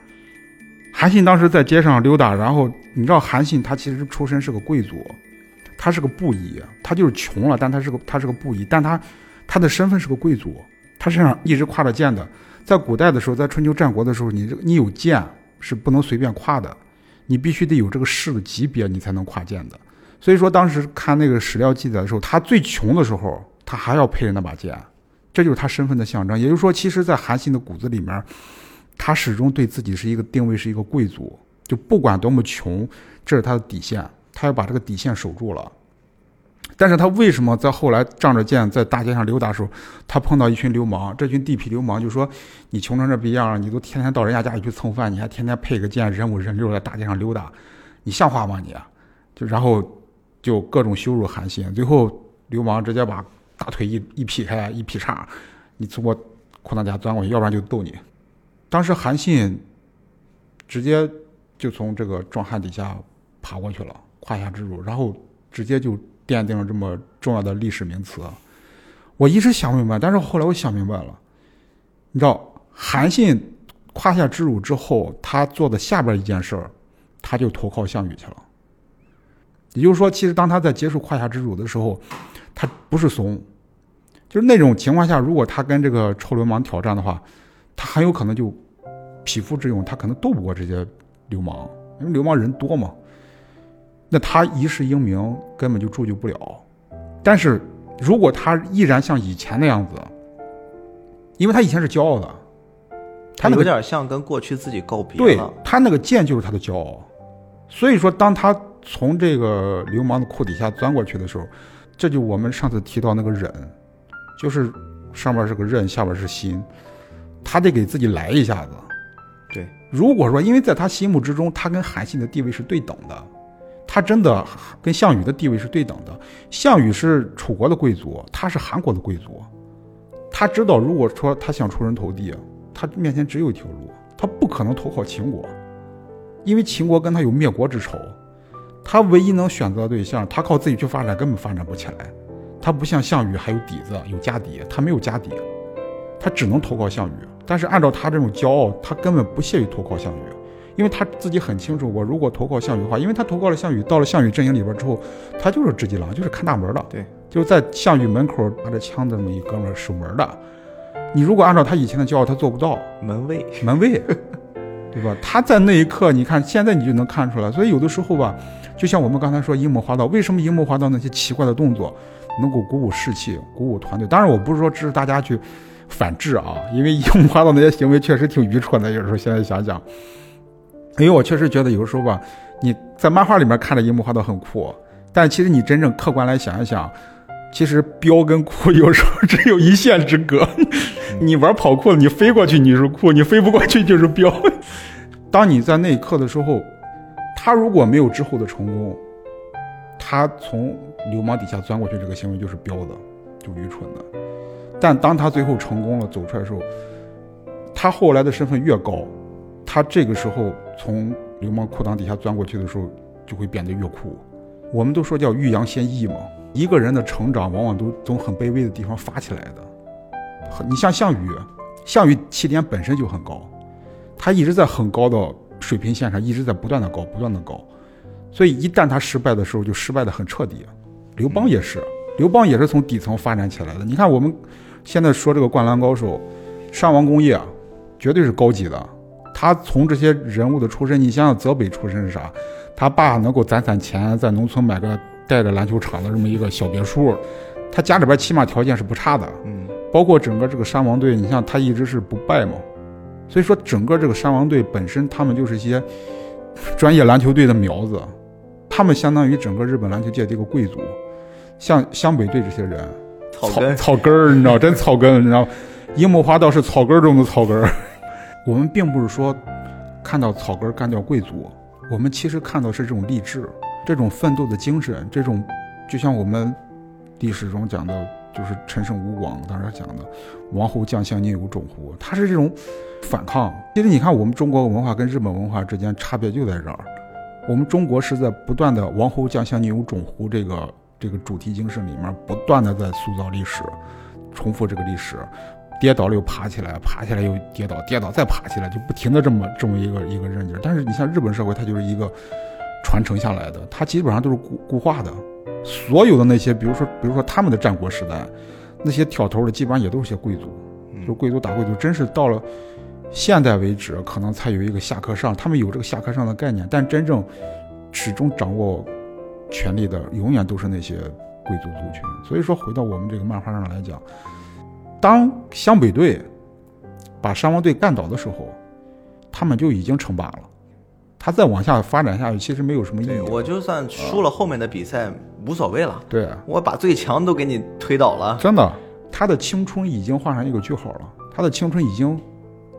韩信当时在街上溜达，然后你知道韩信他其实出身是个贵族，他是个布衣，他就是穷了，但他是个他是个布衣，但他他的身份是个贵族，他身上一直挎着剑的。在古代的时候，在春秋战国的时候，你这个你有剑是不能随便挎的，你必须得有这个士的级别，你才能挎剑的。所以说，当时看那个史料记载的时候，他最穷的时候，他还要配着那把剑，这就是他身份的象征。也就是说，其实，在韩信的骨子里面，他始终对自己是一个定位是一个贵族，就不管多么穷，这是他的底线，他要把这个底线守住了。但是他为什么在后来仗着剑在大街上溜达的时候，他碰到一群流氓，这群地痞流氓就说：“你穷成这逼样，你都天天到人家家里去蹭饭，你还天天配个剑，人五人六在大街上溜达，你像话吗你？”就然后就各种羞辱韩信，最后流氓直接把大腿一一劈开，一劈叉，你从我裤裆底下钻过去，要不然就揍你。当时韩信直接就从这个壮汉底下爬过去了，胯下之辱，然后直接就奠定了这么重要的历史名词。我一直想不明白，但是后来我想明白了，你知道韩信胯下之辱之后，他做的下边一件事儿，他就投靠项羽去了。也就是说，其实当他在结束胯下之辱的时候，他不是怂，就是那种情况下，如果他跟这个臭流氓挑战的话，他很有可能就匹夫之勇，他可能斗不过这些流氓，因为流氓人多嘛。那他一世英名根本就铸就不了。但是如果他依然像以前那样子，因为他以前是骄傲的，他那个有点像跟过去自己告别对。他那个剑就是他的骄傲，所以说当他从这个流氓的裤底下钻过去的时候，这就我们上次提到那个忍，就是上面是个刃，下边是心，他得给自己来一下子。对，如果说因为在他心目之中，他跟韩信的地位是对等的，他真的跟项羽的地位是对等的。项羽是楚国的贵族，他是韩国的贵族，他知道如果说他想出人头地，他面前只有一条路，他不可能投靠秦国，因为秦国跟他有灭国之仇。他唯一能选择的对象，他靠自己去发展根本发展不起来。他不像项羽还有底子有家底，他没有家底，他只能投靠项羽。但是按照他这种骄傲，他根本不屑于投靠项羽，因为他自己很清楚，我如果投靠项羽的话，因为他投靠了项羽，到了项羽阵营里边之后，他就是知己郎，就是看大门的，对，就是在项羽门口拿着枪的那么一哥们儿守门的。你如果按照他以前的骄傲，他做不到门卫，门卫，对吧？他在那一刻，你看现在你就能看出来。所以有的时候吧，就像我们刚才说樱木花道，为什么樱木花道那些奇怪的动作能够鼓舞士气、鼓舞团队？当然，我不是说支持大家去反制啊，因为樱木花道那些行为确实挺愚蠢的。有时候现在想想，因为我确实觉得有时候吧，你在漫画里面看着樱木花道很酷，但其实你真正客观来想一想，其实彪跟酷有时候只有一线之隔。你玩跑酷，你飞过去你是酷，你飞不过去就是彪。当你在那一刻的时候，他如果没有之后的成功，他从流氓底下钻过去这个行为就是彪的，就愚蠢的。但当他最后成功了走出来的时候，他后来的身份越高，他这个时候从流氓裤裆底下钻过去的时候就会变得越酷。我们都说叫欲扬先抑嘛，一个人的成长往往都从很卑微的地方发起来的。你像项羽，项羽起点本身就很高，他一直在很高的水平线上，一直在不断的高，不断的高，所以一旦他失败的时候，就失败的很彻底。刘邦也是，刘邦也是从底层发展起来的。你看我们现在说这个灌篮高手，山王工业，绝对是高级的。他从这些人物的出身，你想想泽北出身是啥？他爸能够攒攒钱，在农村买个带着篮球场的这么一个小别墅，他家里边起码条件是不差的。嗯。包括整个这个山王队，你像他一直是不败嘛，所以说整个这个山王队本身，他们就是一些专业篮球队的苗子，他们相当于整个日本篮球界的一个贵族。像湘北队这些人，草根草根儿，你知道，真草根，你知道，樱木花道是草根中的草根。我们并不是说看到草根干掉贵族，我们其实看到是这种励志，这种奋斗的精神，这种就像我们历史中讲的。就是陈胜吴广当时讲的“王侯将相宁有种乎”，他是这种反抗。其实你看，我们中国文化跟日本文化之间差别就在这儿。我们中国是在不断的“王侯将相宁有种乎”这个这个主题精神里面，不断的在塑造历史，重复这个历史，跌倒了又爬起来，爬起来又跌倒，跌倒再爬起来，就不停的这么这么一个一个韧劲。但是你像日本社会，它就是一个传承下来的，它基本上都是固固化的。所有的那些，比如说，比如说他们的战国时代，那些挑头的基本上也都是些贵族，就贵族打贵族。真是到了现代为止，可能才有一个下克上，他们有这个下克上的概念，但真正始终掌握权力的，永远都是那些贵族族群。所以说，回到我们这个漫画上来讲，当湘北队把山王队干倒的时候，他们就已经称霸了。他再往下发展下去，其实没有什么意义。我就算输了后面的比赛，无所谓了。对，我把最强都给你推倒了。真的，他的青春已经画上一个句号了。他的青春已经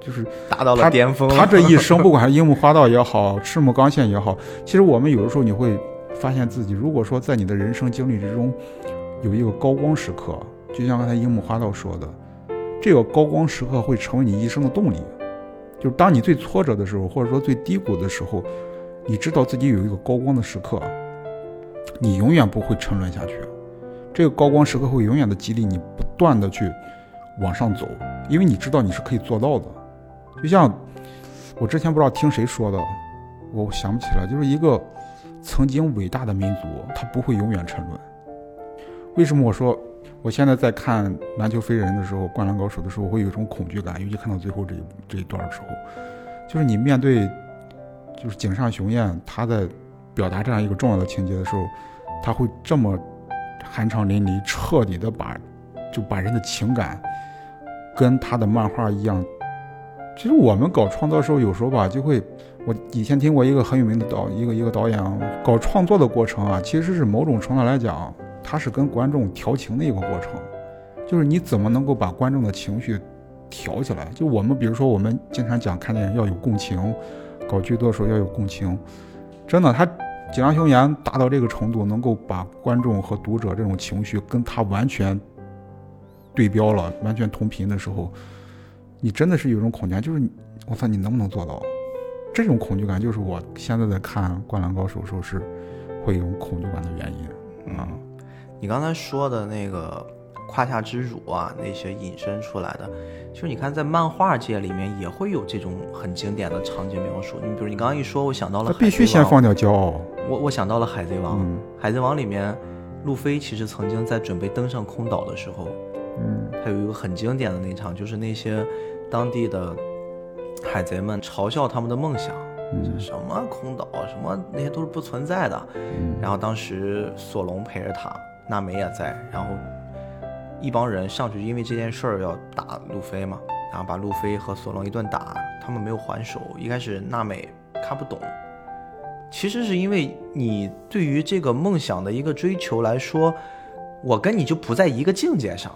就是达到了巅峰。他这一生，不管是樱木花道也好，赤木刚宪也好，其实我们有的时候你会发现自己，如果说在你的人生经历之中有一个高光时刻，就像刚才樱木花道说的，这个高光时刻会成为你一生的动力。就是当你最挫折的时候，或者说最低谷的时候，你知道自己有一个高光的时刻，你永远不会沉沦下去。这个高光时刻会永远的激励你，不断的去往上走，因为你知道你是可以做到的。就像我之前不知道听谁说的，我想不起来，就是一个曾经伟大的民族，他不会永远沉沦。为什么我说？我现在在看《篮球飞人》的时候，《灌篮高手》的时候，我会有一种恐惧感，尤其看到最后这一这一段的时候，就是你面对，就是井上雄彦他在表达这样一个重要的情节的时候，他会这么酣畅淋漓、彻底的把就把人的情感跟他的漫画一样。其实我们搞创作的时候，有时候吧，就会我以前听过一个很有名的导一个一个导演搞创作的过程啊，其实是某种程度来讲。它是跟观众调情的一个过程，就是你怎么能够把观众的情绪调起来？就我们比如说，我们经常讲看电影要有共情，搞剧作的时候要有共情。真的，他井上雄言达到这个程度，能够把观众和读者这种情绪跟他完全对标了，完全同频的时候，你真的是有一种恐惧，就是我操，你能不能做到？这种恐惧感就是我现在在看《灌篮高手》时候是会有恐惧感的原因啊。你刚才说的那个胯下之辱啊那些引申出来的。其实你看，在漫画界里面也会有这种很经典的场景描述。你比如你刚刚一说，我想到了他必须先放掉骄傲。我我想到了《海贼王》，嗯海贼王》里面，路飞其实曾经在准备登上空岛的时候，嗯他有一个很经典的那场，就是那些当地的海贼们嘲笑他们的梦想，嗯什么空岛，什么那些都是不存在的。嗯然后当时索隆陪着他，娜美也在，然后一帮人上去，因为这件事儿要打路飞嘛，然后把路飞和索隆一顿打，他们没有还手。一开始娜美看不懂，其实是因为你对于这个梦想的一个追求来说，我跟你就不在一个境界上，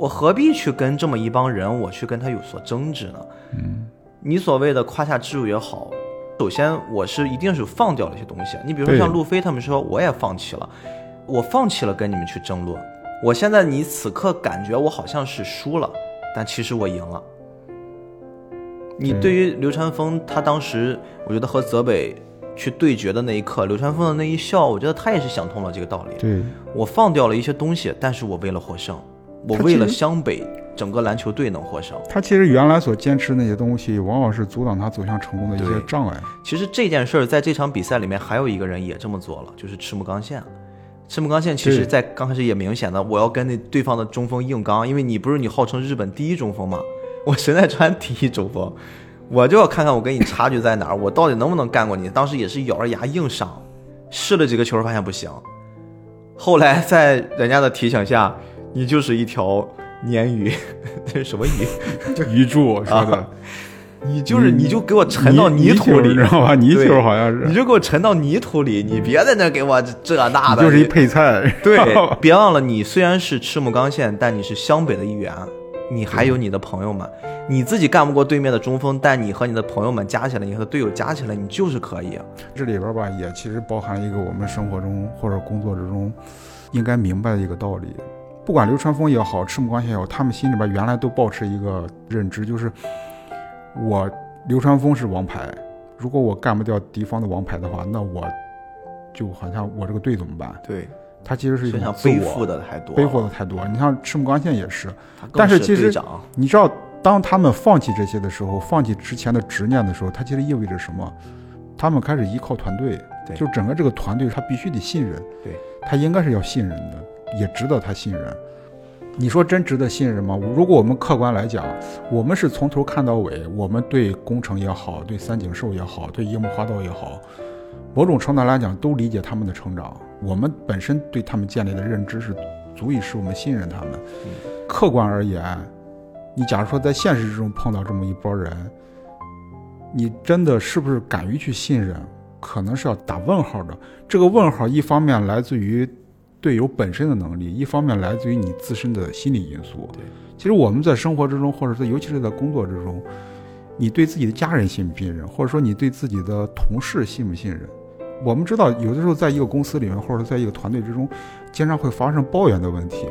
我何必去跟这么一帮人，我去跟他有所争执呢？嗯你所谓的胯下之辱也好，首先我是一定是放掉了一些东西。你比如说像路飞他们说，我也放弃了，我放弃了跟你们去争论。我现在你此刻感觉我好像是输了，但其实我赢了。你对对于流川枫他当时，我觉得和泽北去对决的那一刻，流川枫的那一笑，我觉得他也是想通了这个道理。对，我放掉了一些东西，但是我为了获胜，我为了湘北整个篮球队能获胜。他其实原来所坚持的那些东西，往往是阻挡他走向成功的一些障碍。其实这件事儿在这场比赛里面还有一个人也这么做了，就是赤木刚宪。赤木刚宪其实在刚开始也明显的，我要跟那对方的中锋硬刚，因为你不是你号称日本第一中锋吗？我神奈川第一中锋，我就要看看我跟你差距在哪儿，我到底能不能干过你。当时也是咬着牙硬上，试了几个球发现不行，后来在人家的提醒下，你就是一条鲶鱼，这是什么鱼？鱼柱说的，你就是你就给我沉到泥土里，你知道吧？泥对球好像是，你就给我沉到泥土里，你别在那给我这这那的，就是一配菜。对，别忘了，你虽然是赤木刚宪，但你是湘北的一员，你还有你的朋友们，你自己干不过对面的中锋，但你和你的朋友们加起来，你和队友加起来，你就是可以。这里边吧，也其实包含了一个我们生活中或者工作之中应该明白的一个道理。不管流川枫也好，赤木刚宪也好，他们心里边原来都保持一个认知，就是我流川枫是王牌，如果我干不掉敌方的王牌的话，那我就好像我这个队怎么办？对，他其实是一种自我背负的太多，背负的太多。你像赤木刚宪也是，但是其实你知道，当他们放弃这些的时候，放弃之前的执念的时候，它其实意味着什么？他们开始依靠团队，对就整个这个团队，他必须得信任，对，他应该是要信任的，也值得他信任。你说真值得信任吗？如果我们客观来讲，我们是从头看到尾，我们对工程也好，对三井寿也好，对樱木花道也好，某种程度来讲都理解他们的成长。我们本身对他们建立的认知是足以使我们信任他们。客观而言，你假如说在现实之中碰到这么一波人，你真的是不是敢于去信任？可能是要打问号的。这个问号一方面来自于队友本身的能力，一方面来自于你自身的心理因素。对，其实我们在生活之中，或者说尤其是在工作之中，你对自己的家人信不信任，或者说你对自己的同事信不信任？我们知道，有的时候在一个公司里面，或者在一个团队之中，经常会发生抱怨的问题。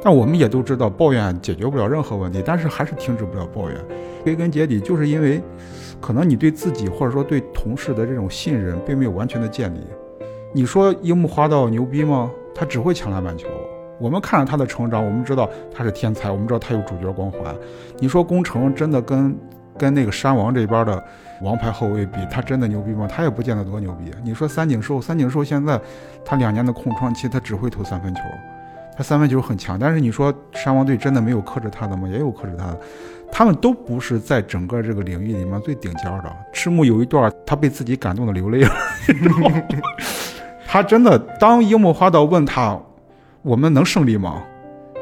但我们也都知道，抱怨解决不了任何问题，但是还是停止不了抱怨。归根结底，就是因为可能你对自己或者说对同事的这种信任并没有完全的建立。你说樱木花道牛逼吗？他只会抢篮板球。我们看着他的成长，我们知道他是天才，我们知道他有主角光环。你说宫城真的跟跟那个山王这边的王牌后卫比，他真的牛逼吗？他也不见得多牛逼。你说三井寿，三井寿现在他两年的空窗期，他只会投三分球，他三分球很强。但是你说山王队真的没有克制他的吗？也有克制他的。他们都不是在整个这个领域里面最顶尖的。赤木有一段，他被自己感动的流泪了。他真的，当樱木花道问他：“我们能胜利吗？”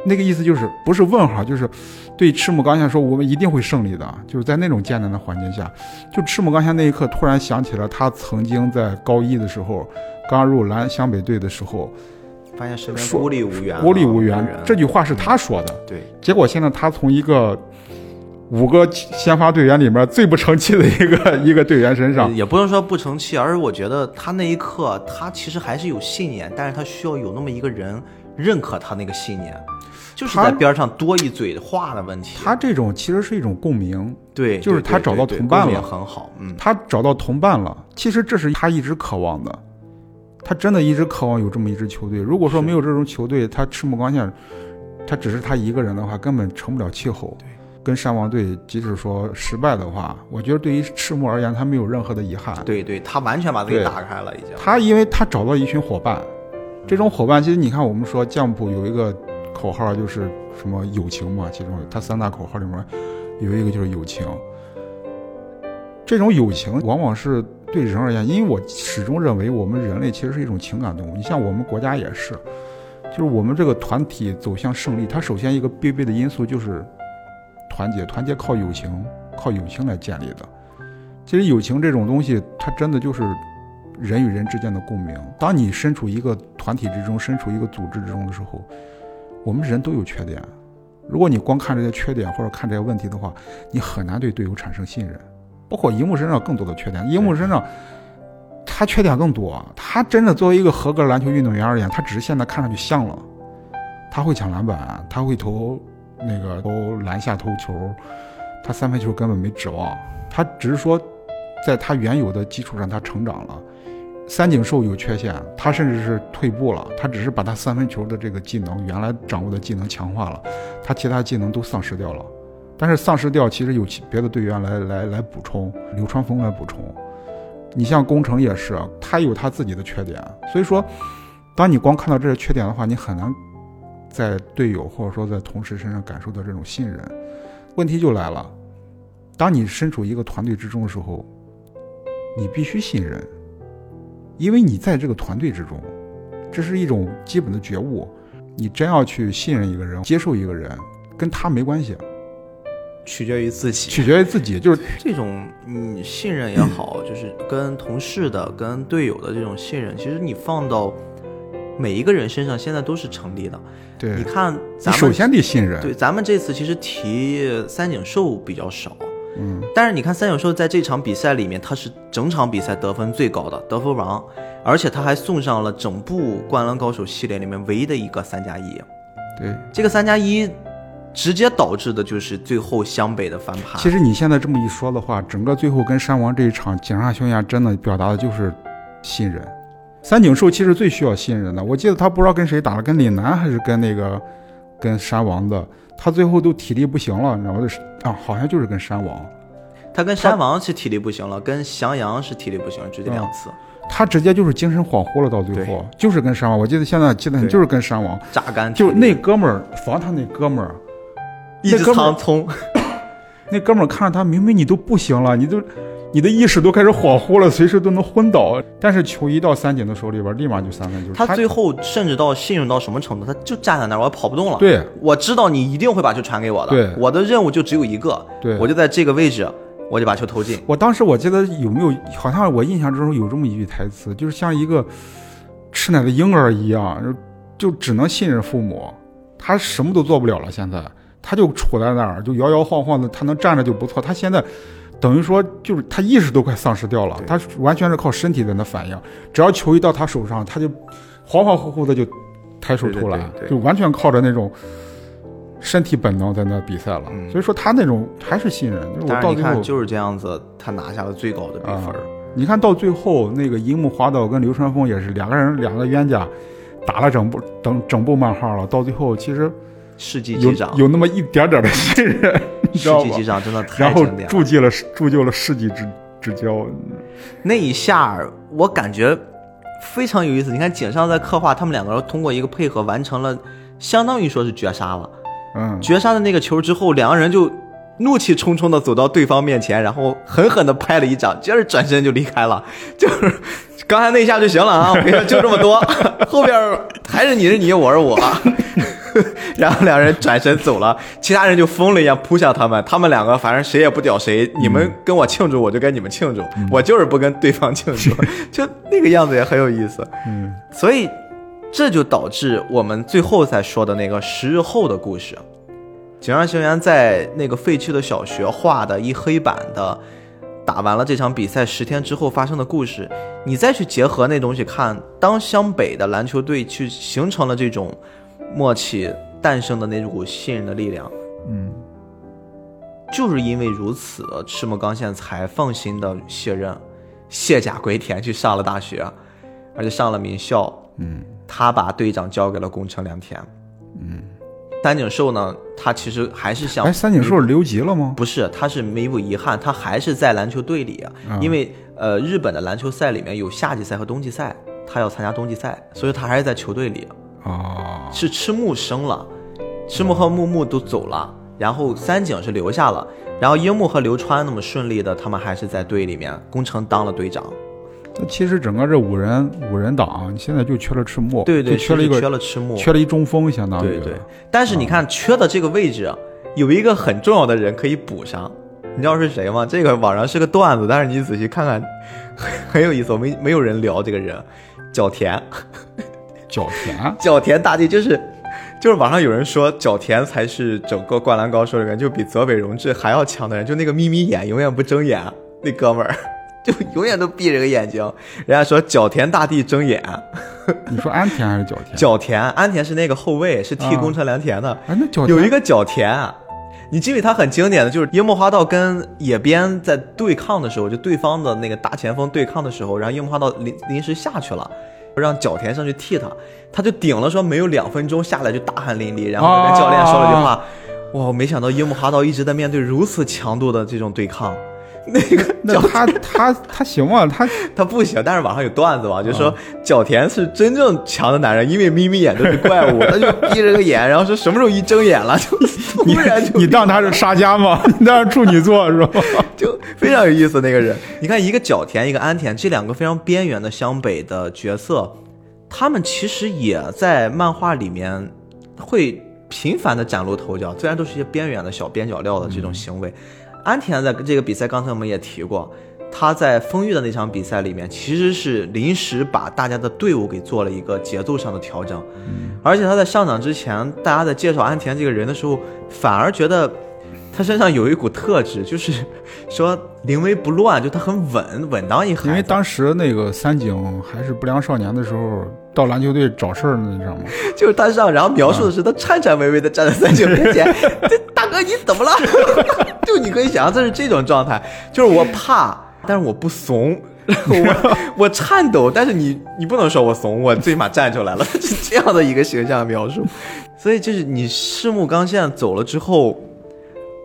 那个意思就是不是问号，就是对赤木刚宪说：“我们一定会胜利的。”就是在那种艰难的环境下，就赤木刚宪那一刻突然想起了他曾经在高一的时候，刚入蓝湘北队的时候，发现身边说孤立无援啊，孤立无援。这句话是他说的。对结果现在他从一个五个先发队员里面最不成器的一个 一个队员身上，也不能说不成器，而是我觉得他那一刻，他其实还是有信念，但是他需要有那么一个人认可他那个信念，就是他在边上多一嘴话的问题。他这种其实是一种共鸣，对，就是对对他找到对对同伴了很好，嗯，他找到同伴了。其实这是他一直渴望的，他真的一直渴望有这么一支球队。如果说没有这种球队，他赤木刚宪他只是他一个人的话，根本成不了气候。跟山王队即使说失败的话，我觉得对于赤木而言，他没有任何的遗憾。对对，他完全把自己打开了，已经。他因为他找到一群伙伴，这种伙伴其实你看，我们说将普有一个口号就是什么友情嘛，其中他三大口号里面有一个就是友情。这种友情往往是对人而言，因为我始终认为我们人类其实是一种情感动物。你像我们国家也是，就是我们这个团体走向胜利，它首先一个必备的因素就是团结，团结靠友情，靠友情来建立的。其实友情这种东西，它真的就是人与人之间的共鸣。当你身处一个团体之中，身处一个组织之中的时候，我们人都有缺点。如果你光看这些缺点或者看这些问题的话，你很难对队友产生信任。包括樱木身上更多的缺点，樱木身上他缺点更多。他真的作为一个合格篮球运动员而言，他只是现在看上去像了。他会抢篮板，他会投那个投篮下投球，他三分球根本没指望。他只是说，在他原有的基础上，他成长了。三井寿有缺陷，他甚至是退步了。他只是把他三分球的这个技能，原来掌握的技能强化了，他其他技能都丧失掉了。但是丧失掉，其实有其别的队员来来来补充，流川枫来补充。你像宫城也是，他有他自己的缺点，所以说，当你光看到这些缺点的话，你很难在队友或者说在同事身上感受到这种信任。问题就来了，当你身处一个团队之中的时候，你必须信任，因为你在这个团队之中，这是一种基本的觉悟。你真要去信任一个人，接受一个人，跟他没关系，取决于自己。取决于自己。就是这种你信任也好，就是跟同事的、跟队友的这种信任，其实你放到每一个人身上，现在都是成立的。对你看咱们首先得信任。对咱们这次其实提三井寿比较少，嗯，但是你看三井寿在这场比赛里面，他是整场比赛得分最高的得分王，而且他还送上了整部《灌篮高手》系列里面唯一的一个三加一。对。这个三加一直接导致的就是最后湘北的翻盘。其实你现在这么一说的话，整个最后跟山王这一场井上雄彦真的表达的就是信任。三井寿其实最需要信任的，我记得他不知道跟谁打了，跟岭南还是跟那个跟山王的，他最后都体力不行了，你知道吗？啊，好像就是跟山王，他跟山王是体力不行了，跟翔阳是体力不行了，就这两次、他直接就是精神恍惚了，到最后就是跟山王，我记得现在记得很就是跟山王，榨干，就那哥们儿防他那哥们儿，一直那哥们儿苍葱，那哥们儿看着他，明明你都不行了，你都，你的意识都开始恍惚了，随时都能昏倒。但是球一到三井的手里边，立马就三分球。他最后甚至到信任到什么程度，他就站在那儿，我跑不动了。对我知道你一定会把球传给我的，对我的任务就只有一个，对我就在这个位置，我就把球投进。我当时我记得有没有，好像我印象之中有这么一句台词，就是像一个吃奶的婴儿一样，就只能信任父母，他什么都做不了了。现在他就杵在那儿，就摇摇晃晃的，他能站着就不错。他现在等于说就是他意识都快丧失掉了，他完全是靠身体在那反应。只要球一到他手上，他就恍恍惚惚的就抬手投篮，对对对对就完全靠着那种。身体本能在那比赛了，嗯所以说他那种还是信任。就是我到最后看就是这样子，他拿下了最高的比分。啊你看到最后，那个樱木花道跟流川枫也是两个人，两个冤家，打了整部整整部漫画了。到最后，其实世纪有有那么一点点的信任，你知道吗世纪击？掌真的太然后经典了。铸就了铸就了世纪之之交。那一下我感觉非常有意思。你看井上在刻画他们两个人通过一个配合完成了，相当于说是绝杀了。嗯，绝杀的那个球之后，两个人就怒气冲冲的走到对方面前，然后狠狠的拍了一掌，接着转身就离开了。就是刚才那一下就行了啊，我跟你说就这么多，后边还是你是你，我是我。然后两人转身走了，其他人就疯了一样扑向他们。他们两个反正谁也不屌谁，你们跟我庆祝，我就跟你们庆祝，我就是不跟对方庆祝，就那个样子也很有意思。嗯，所以这就导致我们最后才说的那个十日后的故事。井上雄彦在那个废弃的小学画的一黑板的，打完了这场比赛十天之后发生的故事，你再去结合那东西看，当湘北的篮球队去形成了这种默契，诞生的那股信任的力量，嗯，就是因为如此，赤木刚宪才放心的卸任，卸甲归田去上了大学，而且上了名校。嗯，他把队长交给了宫城良田。嗯，三井寿呢，他其实还是想哎，三井寿留级了吗？不是，他是弥补遗憾，他还是在篮球队里，啊因为呃，日本的篮球赛里面有夏季赛和冬季赛，他要参加冬季赛，所以他还是在球队里。啊，是赤木生了，赤木和木木都走了，然后三井是留下了，然后樱木和流川那么顺利的，他们还是在队里面，宫城当了队长。那其实整个这五人五人党现在就缺了赤木，对对，就缺了一个缺了赤木，缺了一中锋，相当于对对。但是你看，缺的这个位置有一个很重要的人可以补上，你知道是谁吗？这个网上是个段子，但是你仔细看看，很 很有意思，没没有人聊这个人，角田。角田角田大地就是，就是网上有人说角田才是整个灌篮高手里面就比泽北荣治还要强的人，就那个眯眯眼永远不睁眼那哥们儿，就永远都闭着个眼睛。人家说角田大地睁眼，你说安田还是角田？角田安田是那个后卫，是踢啊宫城良田的。哎，那角田有一个角田，你记不记得他很经典的就是樱木花道跟野边在对抗的时候，就对方的那个大前锋对抗的时候，然后樱木花道临临时下去了。让角田上去替他，他就顶了，说没有两分钟下来就大汗淋漓，然后跟教练说了句话，哇，我没想到樱木花道一直在面对如此强度的这种对抗，那个角那他他他行吗？他 他不行，但是网上有段子嘛，就说角田是真正强的男人，因为眯眯眼都是怪物，他就闭着个眼，然后说什么时候一睁眼了，就突然就你当他是沙家吗？你当是处女座是吧？就非常有意思那个人。你看，一个角田，一个安田，这两个非常边缘的湘北的角色，他们其实也在漫画里面会频繁的崭露头角，虽然都是一些边缘的小边角料的这种行为。安田在这个比赛，刚才我们也提过。他在丰裕的那场比赛里面，其实是临时把大家的队伍给做了一个节奏上的调整，而且他在上场之前，大家在介绍安田这个人的时候，反而觉得他身上有一股特质，就是说临危不乱，就他很稳稳当一孩。因为当时那个三井还是不良少年的时候，到篮球队找事儿呢，你知道吗？就是他上，然后描述的是他颤颤巍巍的站在三井面前，哥你怎么了？就你可以想象这是这种状态，就是我怕，但是我不怂。我我颤抖，但是你你不能说我怂，我最起码站出来了，是这样的一个形象描述。所以就是你赤木刚宪走了之后，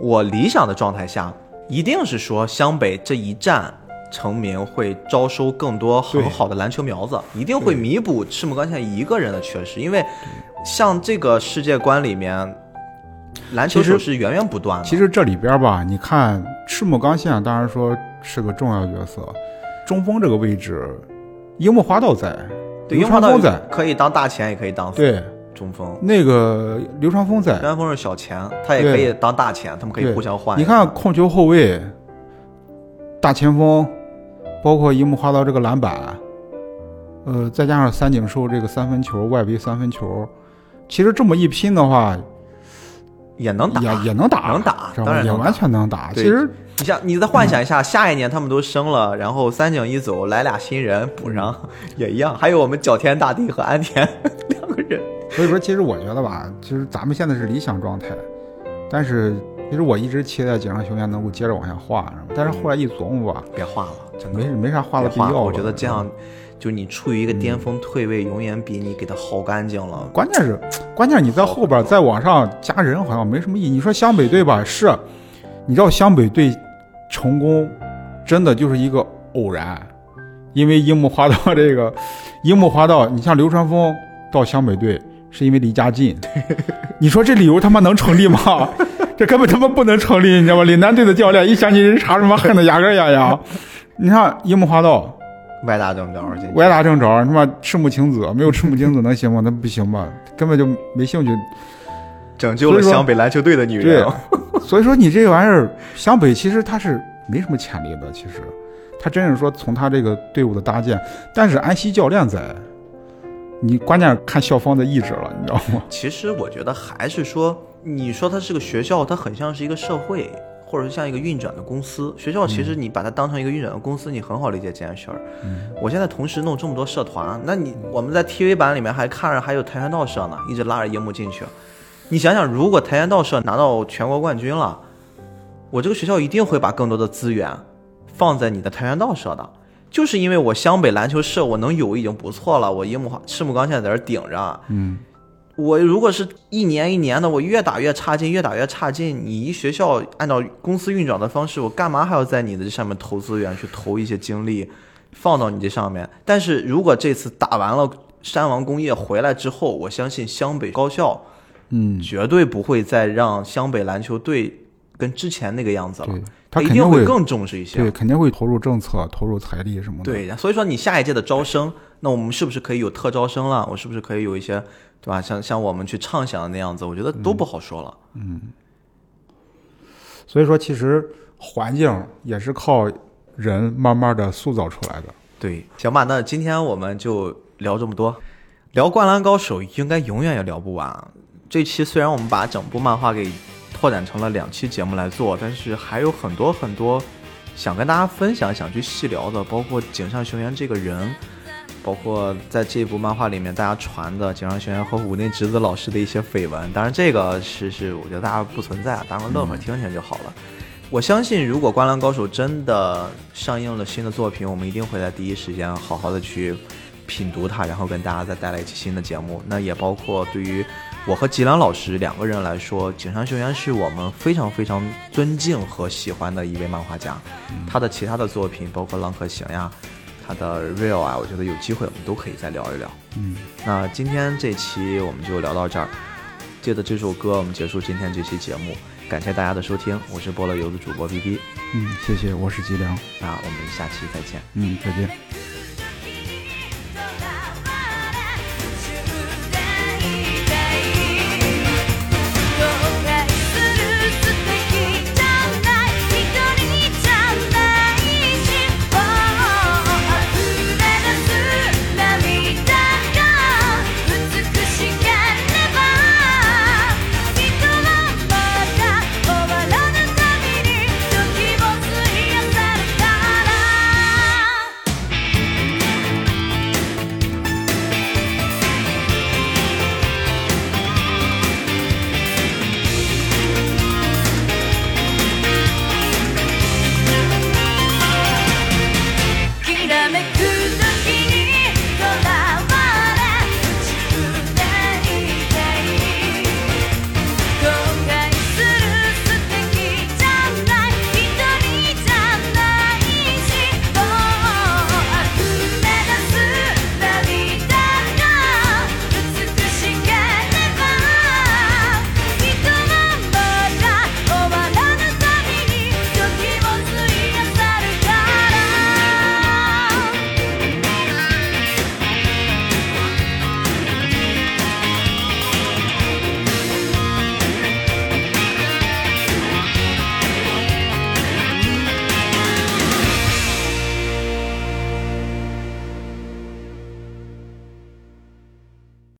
我理想的状态下，一定是说湘北这一站成名会招收更多很好的篮球苗子，一定会弥补赤木刚宪一个人的缺失，因为像这个世界观里面，篮球手是源源不断的。其实这里边吧，你看赤木刚宪，当然说是个重要角色，中锋这个位置，樱木花道在，对，流樱花道川枫在，可以当大前，也可以当对，中锋。那个流川枫在流。川枫是小前，他也可以当大前，他们可以互相换。你看控球后卫、大前锋，包括樱木花道这个篮板，呃，再加上三井寿这个三分球、外围三分球，其实这么一拼的话，也能打，也也能打，能打知道吧？当然也完全能打。其实你像你再幻想一下，下一年他们都升了，然后三井一走，来俩新人补上，也一样。还有我们角田大地和安田 两个人，所以说，其实我觉得吧，其实咱们现在是理想状态，但是其实我一直期待井上雄彦能够接着往下画，但是后来一琢磨吧，别画了，没没啥画的。必要了。我觉得这样，就你处于一个巅峰退位，永远比你给他耗干净了。关键是，关键是你在后边再往上加人，好像没什么意义。你说湘北队吧，是，你知道湘北队成功真的就是一个偶然，因为樱木花道这个，樱木花道，你像流川枫到湘北队是因为离家近，你说这理由他妈能成立吗？这根本他妈不能成立，你知道吗？岭南队的教练一想起人查什么恨得牙根痒痒。你看樱木花道歪打正着，这歪打正着，他妈赤木晴子没有赤木晴子能行吗？那不行吧，根本就没兴趣。拯救了湘北篮球队的女人。所以说你这玩意儿，湘北其实他是没什么潜力的。其实，他真是说从他这个队伍的搭建，但是安西教练在，你关键看校方的意志了，你知道吗？其实我觉得还是说，你说他是个学校，它很像是一个社会，或者是像一个运转的公司。学校其实你把它当成一个运转的公司，你很好理解这件事儿。我现在同时弄这么多社团，那你我们在 TV 版里面还看着还有跆拳道社呢，一直拉着樱木进去。你想想，如果跆拳道社拿到全国冠军了，我这个学校一定会把更多的资源放在你的跆拳道社的。就是因为我湘北篮球社我能有已经不错了，我樱木花赤木刚现在在这顶着，嗯，我如果是一年一年的，我越打越差劲，越打越差劲，你一学校按照公司运转的方式，我干嘛还要在你的这上面投资源，去投一些精力，放到你这上面？但是如果这次打完了山王工业回来之后，我相信湘北高校嗯，绝对不会再让湘北篮球队跟之前那个样子了，，他一肯定会定会更重视一些。对，肯定会投入政策、投入财力什么的。，对，所以说你下一届的招生，那我们是不是可以有特招生了？我是不是可以有一些，对吧？像像我们去畅想的那样子，我觉得都不好说了。嗯所以说其实环境也是靠人慢慢的塑造出来的。对，行吧，那今天我们就聊这么多。聊《灌篮高手》应该永远也聊不完。这期虽然我们把整部漫画给拓展成了两期节目来做，但是还有很多很多想跟大家分享、想去细聊的，包括井上雄彦这个人，包括在这部漫画里面大家传的井上雄彦和武内直子老师的一些绯闻。当然，这个是是我觉得大家不存在，当个乐呵听听就好了。我相信，如果《灌篮高手》真的上映了新的作品，我们一定会在第一时间好好的去品读它，然后跟大家再带来一期新的节目。那也包括对于我和吉良老师两个人来说，井上雄彦是我们非常非常尊敬和喜欢的一位漫画家。他的其他的作品，包括《浪客行》呀，他的《Real》啊，我觉得有机会我们都可以再聊一聊。嗯，那今天这期我们就聊到这儿，借着这首歌，我们结束今天这期节目。感谢大家的收听，我是菠萝油的主播 B B，嗯，谢谢，我是吉良。那我们下期再见。嗯，再见。